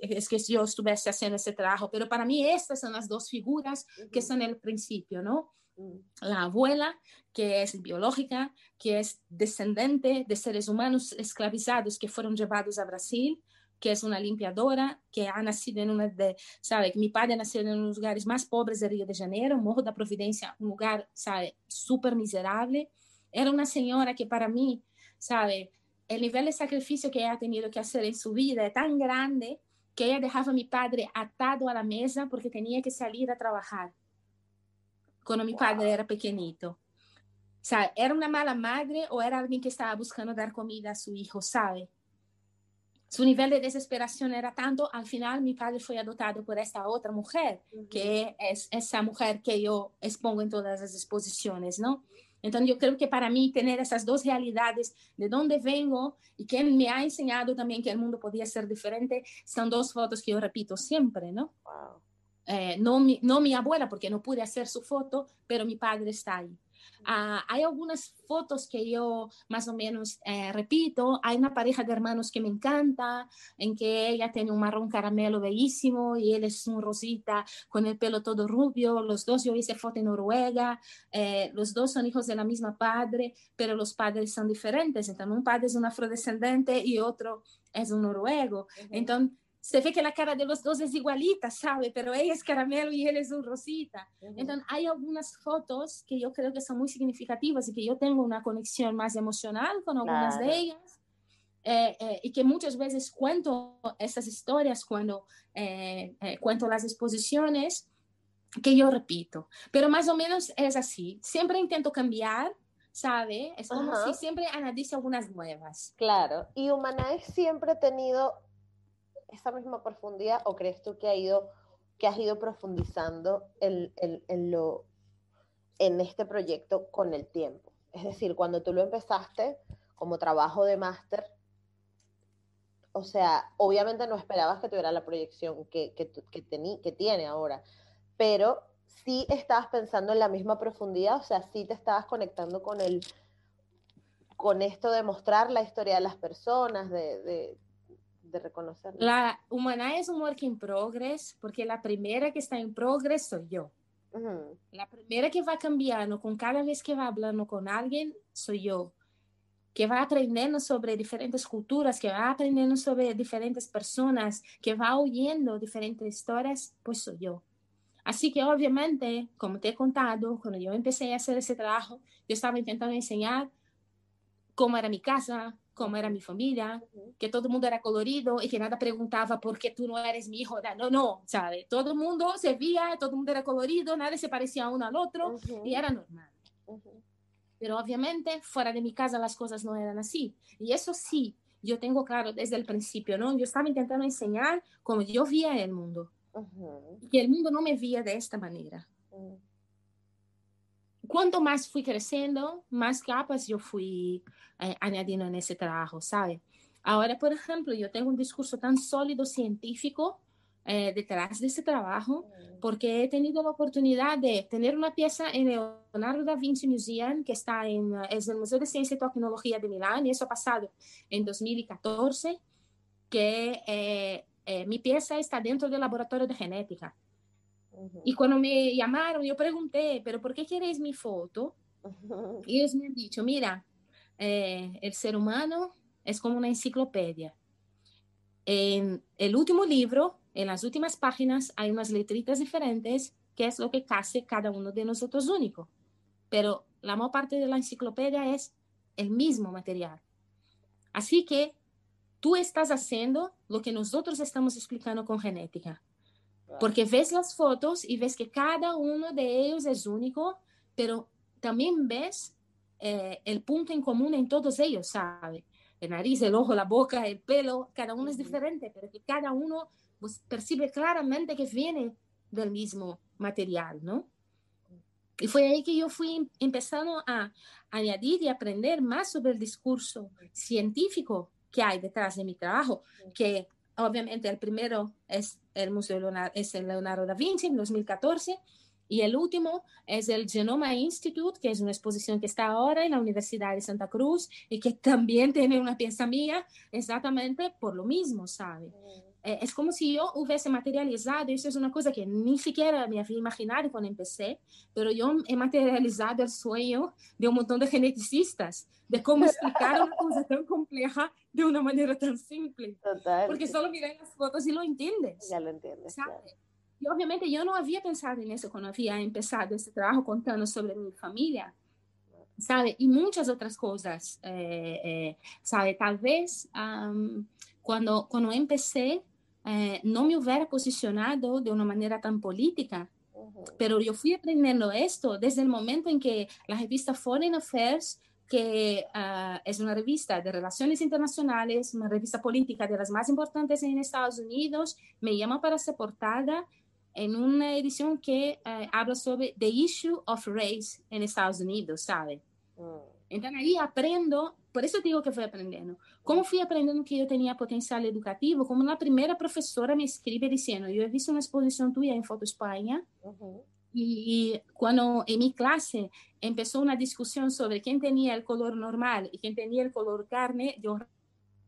Es que yo estuviese haciendo ese trabajo. Pero para mí estas son las dos figuras que son el principio, ¿no? Mm. La abuela, que es biológica, que es descendente de seres humanos esclavizados que fueron llevados a Brasil que es una limpiadora, que ha nacido en una de, sabe, mi padre nació en uno de los lugares más pobres de Río de Janeiro, Morro da Providencia, un lugar, sabe, súper miserable. Era una señora que para mí, sabe, el nivel de sacrificio que ella ha tenido que hacer en su vida es tan grande que ella dejaba a mi padre atado a la mesa porque tenía que salir a trabajar cuando mi padre era pequeñito. O sea, ¿era una mala madre o era alguien que estaba buscando dar comida a su hijo, sabe? Su nivel de desesperación era tanto, al final mi padre fue adoptado por esta otra mujer, que es esa mujer que yo expongo en todas las exposiciones, ¿no? Entonces yo creo que para mí tener esas dos realidades de dónde vengo y que me ha enseñado también que el mundo podía ser diferente, son dos fotos que yo repito siempre, ¿no? Eh, no, mi, no mi abuela, porque no pude hacer su foto, pero mi padre está ahí. Ah, hay algunas fotos que yo más o menos eh, repito. Hay una pareja de hermanos que me encanta, en que ella tiene un marrón caramelo bellísimo y él es un rosita con el pelo todo rubio. Los dos, yo hice foto en Noruega. Eh, los dos son hijos de la misma padre, pero los padres son diferentes. Entonces, un padre es un afrodescendente y otro es un noruego. Entonces, se ve que la cara de los dos es igualita, ¿sabe? Pero ella es caramelo y él es un rosita. Entonces, hay algunas fotos que yo creo que son muy significativas y que yo tengo una conexión más emocional con algunas de ellas. Eh, eh, y que muchas veces cuento estas historias cuando eh, cuento las exposiciones que yo repito. Pero más o menos es así. Siempre intento cambiar, ¿sabe? Es como si siempre analice algunas nuevas. Claro. Y Humanae siempre ha tenido esa misma profundidad o crees tú que, ha ido, que has ido profundizando en, lo, en este proyecto con el tiempo? Es decir, cuando tú lo empezaste como trabajo de máster, o sea, obviamente no esperabas que tuviera la proyección que, que, que, que tiene ahora, pero sí estabas pensando en la misma profundidad, o sea, sí te estabas conectando con el con esto de mostrar la historia de las personas, de reconocerlo. La humana es un work in progress porque la primera que está en progress soy yo. La primera que va cambiando con cada vez que va hablando con alguien soy yo. Que va aprendiendo sobre diferentes culturas, que va aprendiendo sobre diferentes personas, que va oyendo diferentes historias, pues soy yo. Así que obviamente, como te he contado, cuando yo empecé a hacer ese trabajo, yo estaba intentando enseñar cómo era mi casa, cómo era mi familia, que todo el mundo era colorido y que nada preguntaba por qué tú no eres mi hijo. No, no, ¿sabe? Todo el mundo se veía, todo el mundo era colorido, nadie se parecía uno al otro y era normal. Pero obviamente fuera de mi casa las cosas no eran así. Y eso sí, yo tengo claro desde el principio, ¿no? Yo estaba intentando enseñar como yo veía el mundo. Y que el mundo no me veía de esta manera. Cuanto más fui creciendo, más capas yo fui eh, añadiendo en ese trabajo, ¿sabe? Ahora, por ejemplo, yo tengo un discurso tan sólido científico eh, detrás de ese trabajo mm. porque he tenido la oportunidad de tener una pieza en el Leonardo da Vinci Museum que está en es el Museo de Ciencia y Tecnología de Milán y eso ha pasado en 2014 que eh, mi pieza está dentro del laboratorio de genética y cuando me llamaron, yo pregunté, ¿pero por qué queréis mi foto? Y ellos me han dicho, mira, eh, el ser humano es como una enciclopedia. en el último libro, en las últimas páginas, hay unas letritas diferentes, que es lo que hace cada uno de nosotros único. Pero la mayor parte de la enciclopedia es el mismo material. Así que tú estás haciendo lo que nosotros estamos explicando con genética. Porque ves las fotos y ves que cada uno de ellos es único, pero también ves eh, el punto en común en todos ellos, ¿sabe? El nariz, el ojo, la boca, el pelo, cada uno es diferente, pero que cada uno pues, percibe claramente que viene del mismo material, ¿no? Y fue ahí que yo fui empezando a añadir y aprender más sobre el discurso científico que hay detrás de mi trabajo, que obviamente el primero es el Museo Leonardo, es el Leonardo da Vinci en 2014 y el último es el Genoma Institute, que es una exposición que está ahora en la Universidad de Santa Cruz y que también tiene una pieza mía exactamente por lo mismo, ¿sabe? Eh, es como si yo hubiese materializado, eso es una cosa que ni siquiera me había imaginado cuando empecé, pero yo he materializado el sueño de un montón de geneticistas, de cómo explicar una cosa tan compleja de una manera tan simple. Total. Porque solo miras las fotos y lo entiendes. Ya lo entiendes. ¿sabe? claro. Y obviamente yo no había pensado en eso cuando había empezado este trabajo contando sobre mi familia, ¿sabe? Y muchas otras cosas, eh, eh, ¿sabe? Tal vez am, cuando, cuando empecé eh, no me hubiera posicionado de una manera tan política, Ujú. pero yo fui aprendiendo esto desde el momento en que la revista Foreign Affairs, que ah, es una revista de relaciones internacionales, una revista política de las más importantes en Estados Unidos, me llama para ser portada en una edición que eh, habla sobre the issue of race en Estados Unidos, ¿sabe? Mm. Entonces ahí aprendo, por eso digo que fui aprendiendo. ¿Cómo fui aprendiendo que yo tenía potencial educativo? Como la primera profesora me escribe diciendo, yo he visto una exposición tuya en Foto España Ujú. y cuando en mi clase empezó una discusión sobre quién tenía el color normal y quién tenía el color carne, yo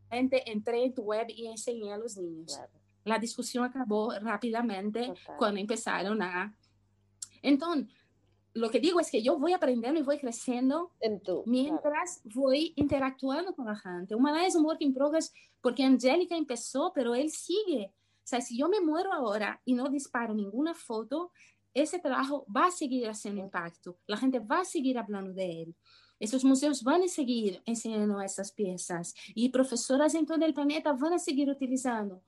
realmente entré en tu web y enseñé a los niños. Claro. La discusión acabó rápidamente Total. cuando empezaron a... Entonces, lo que digo es que yo voy aprendiendo y voy creciendo En tú. claro. mientras voy interactuando con la gente. Humana es un work in progress porque Angélica empezó, pero él sigue. O sea, si yo me muero ahora y no disparo ninguna foto, ese trabajo va a seguir haciendo impacto. La gente va a seguir hablando de él. Esos museos van a seguir enseñando estas piezas y profesoras en todo el planeta van a seguir utilizando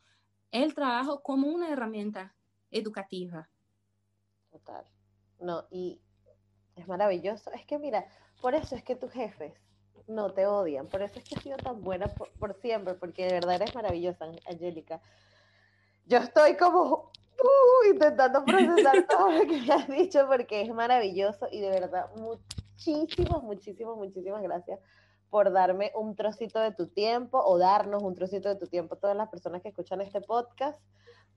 el trabajo como una herramienta educativa. Total. No, y es maravilloso. Es que mira, por eso es que tus jefes no te odian. Por eso es que has sido tan buena por, por siempre, porque de verdad eres maravillosa, Ang- Angélica. Yo estoy como uh, intentando procesar todo lo que me has dicho porque es maravilloso y de verdad muchísimas, muchísimas, muchísimas gracias por darme un trocito de tu tiempo o darnos un trocito de tu tiempo a todas las personas que escuchan este podcast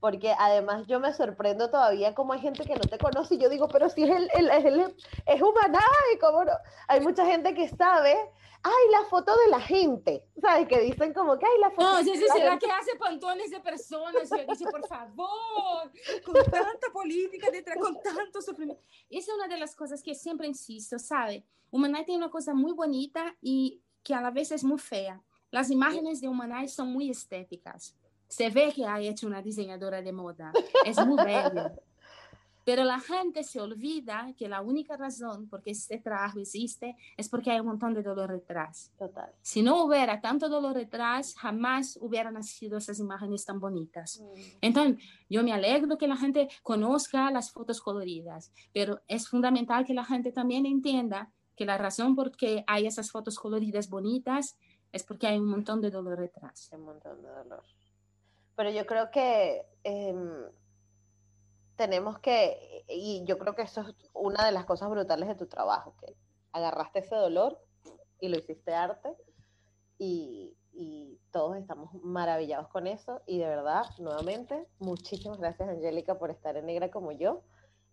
porque además yo me sorprendo todavía como hay gente que no te conoce y yo digo, pero si es el, el, el- es humanaje, ¿cómo no? Hay mucha gente que sabe, ay, la foto de la gente, ¿sabes? Que dicen como que, ay, la foto No, de sí, sí, la será gente". que hace pantones de personas. Y yo dije, por favor, con tanta política detrás, con tanto sufrimiento. Esa es una de las cosas que siempre insisto, ¿sabe? Humanay tiene una cosa muy bonita y que a la vez es muy fea. Las imágenes de Humanay son muy estéticas. Se ve que ha hecho una diseñadora de moda. Es muy bello. Pero la gente se olvida que la única razón por qué este trabajo existe es porque hay un montón de dolor detrás. Total. Si no hubiera tanto dolor detrás, jamás hubieran nacido esas imágenes tan bonitas. Mm, Entonces, yo me alegro que la gente conozca las fotos coloridas, pero es fundamental que la gente también entienda que la razón por qué hay esas fotos coloridas bonitas es porque hay un montón de dolor detrás. Un montón de dolor. Pero yo creo que em, tenemos que, y yo creo que eso es una de las cosas brutales de tu trabajo, que agarraste ese dolor y lo hiciste arte y, todos estamos maravillados con eso y de verdad, nuevamente, muchísimas gracias Angélica por estar en Negra como yo.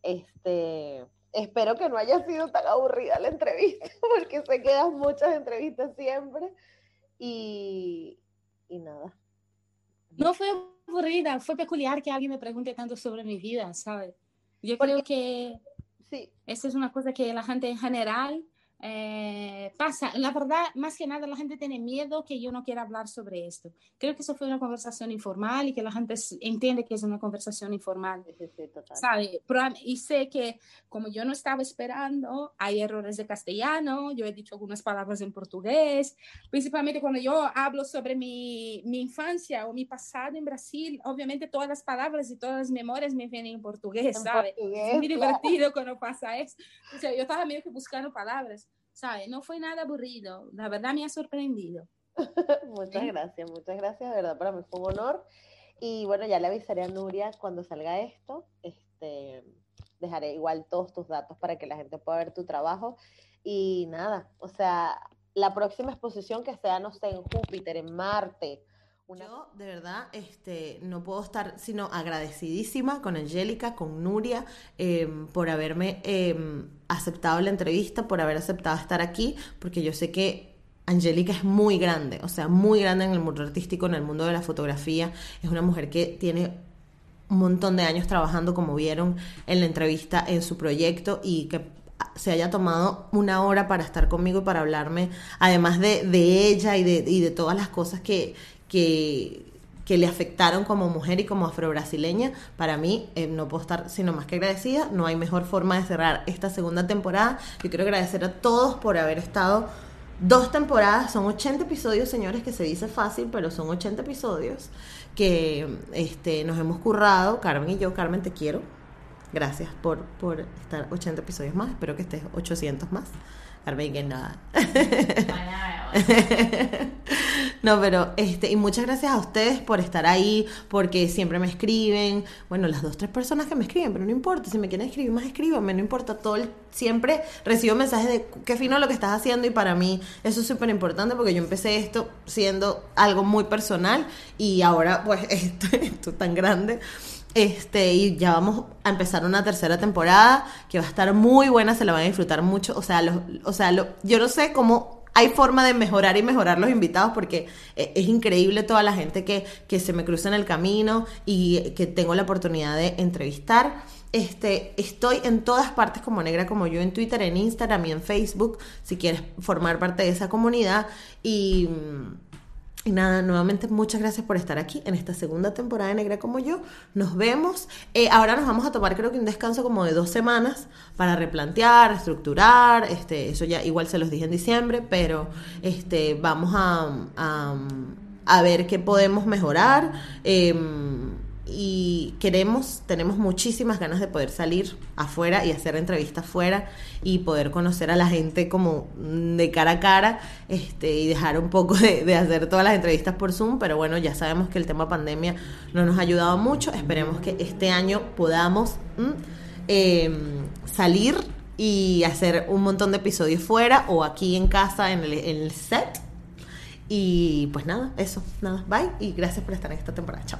Este, espero que no haya sido tan aburrida la entrevista, porque sé que das muchas entrevistas siempre y, y nada. No fue aburrida, fue peculiar que alguien me pregunte tanto sobre mi vida, ¿sabes? Yo creo que Sí, esa es una cosa que la gente en general eh, pasa, la verdad, más que nada la gente tiene miedo que yo no quiera hablar sobre esto. Creo que eso fue una conversación informal y que la gente entiende que es una conversación informal. Sí, sí, total. ¿sabe? Pero, y sé que como yo no estaba esperando, hay errores de castellano, yo he dicho algunas palabras en portugués, principalmente cuando yo hablo sobre mi, mi infancia o mi pasado en Brasil, obviamente todas las palabras y todas las memorias me vienen en portugués, En ¿sabe? portugués, es muy claro. divertido cuando pasa eso. O sea, yo estaba medio que buscando palabras, ¿sabe? No fue nada aburrido, la verdad me ha sorprendido. Muchas Sí. gracias, muchas gracias, de verdad, para mí fue un honor. Y bueno, ya le avisaré a Nuria cuando salga esto. Este, dejaré igual todos tus datos para que la gente pueda ver tu trabajo. Y nada, o sea, la próxima exposición que sea, no sé, en Júpiter, en Marte. Yo, de verdad, este, no puedo estar sino agradecidísima con Angélica, con Nuria, eh, por haberme eh, aceptado la entrevista, por haber aceptado estar aquí, porque yo sé que Angélica es muy grande, o sea, muy grande en el mundo artístico, en el mundo de la fotografía. Es una mujer que tiene un montón de años trabajando, como vieron en la entrevista, en su proyecto y que se haya tomado una hora para estar conmigo y para hablarme, además de, de ella y de, y de todas las cosas que, que, que le afectaron como mujer y como afrobrasileña, para mí eh, no puedo estar sino más que agradecida. No hay mejor forma de cerrar esta segunda temporada. Yo quiero agradecer a todos por haber estado dos temporadas. Son 80 episodios, señores, que se dice fácil, pero son 80 episodios que este, nos hemos currado, Carmen y yo. Carmen, te quiero. Gracias por, por estar 80 episodios más. Espero que estés 800 más. Carmen, que nada. No, pero este, y muchas gracias a ustedes por estar ahí, porque siempre me escriben, bueno, las dos, tres personas que me escriben, pero no importa, si me quieren escribir más, escríbanme, no importa, todo el, siempre recibo mensajes de qué fino lo que estás haciendo y para mí eso es súper importante porque yo empecé esto siendo algo muy personal y ahora pues esto, esto tan grande. Este, y ya vamos a empezar una tercera temporada que va a estar muy buena, se la van a disfrutar mucho. O sea, los, o sea lo- yo no sé cómo hay forma de mejorar y mejorar los invitados porque eh, es increíble toda la gente que, que se me cruza en el camino y que tengo la oportunidad de entrevistar. Este, estoy en todas partes como negra como yo, en Twitter, en Instagram y en Facebook, si quieres formar parte de esa comunidad. Y, y nada, nuevamente muchas gracias por estar aquí en esta segunda temporada de Negra como yo. Nos vemos. Eh, ahora nos vamos a tomar creo que un descanso como de dos semanas para replantear, estructurar. Este, eso ya igual se los dije en diciembre, pero este, vamos a, a, ver qué podemos mejorar. Em, y queremos, tenemos muchísimas ganas de poder salir afuera y hacer entrevistas afuera y poder conocer a la gente como de cara a cara este, y dejar un poco de, hacer todas las entrevistas por Zoom, pero bueno, ya sabemos que el tema pandemia no nos ha ayudado mucho, esperemos que este año podamos em, salir y hacer un montón de episodios fuera o aquí en casa en el set. Y pues nada, eso, nada, bye y gracias por estar en esta temporada. Chao.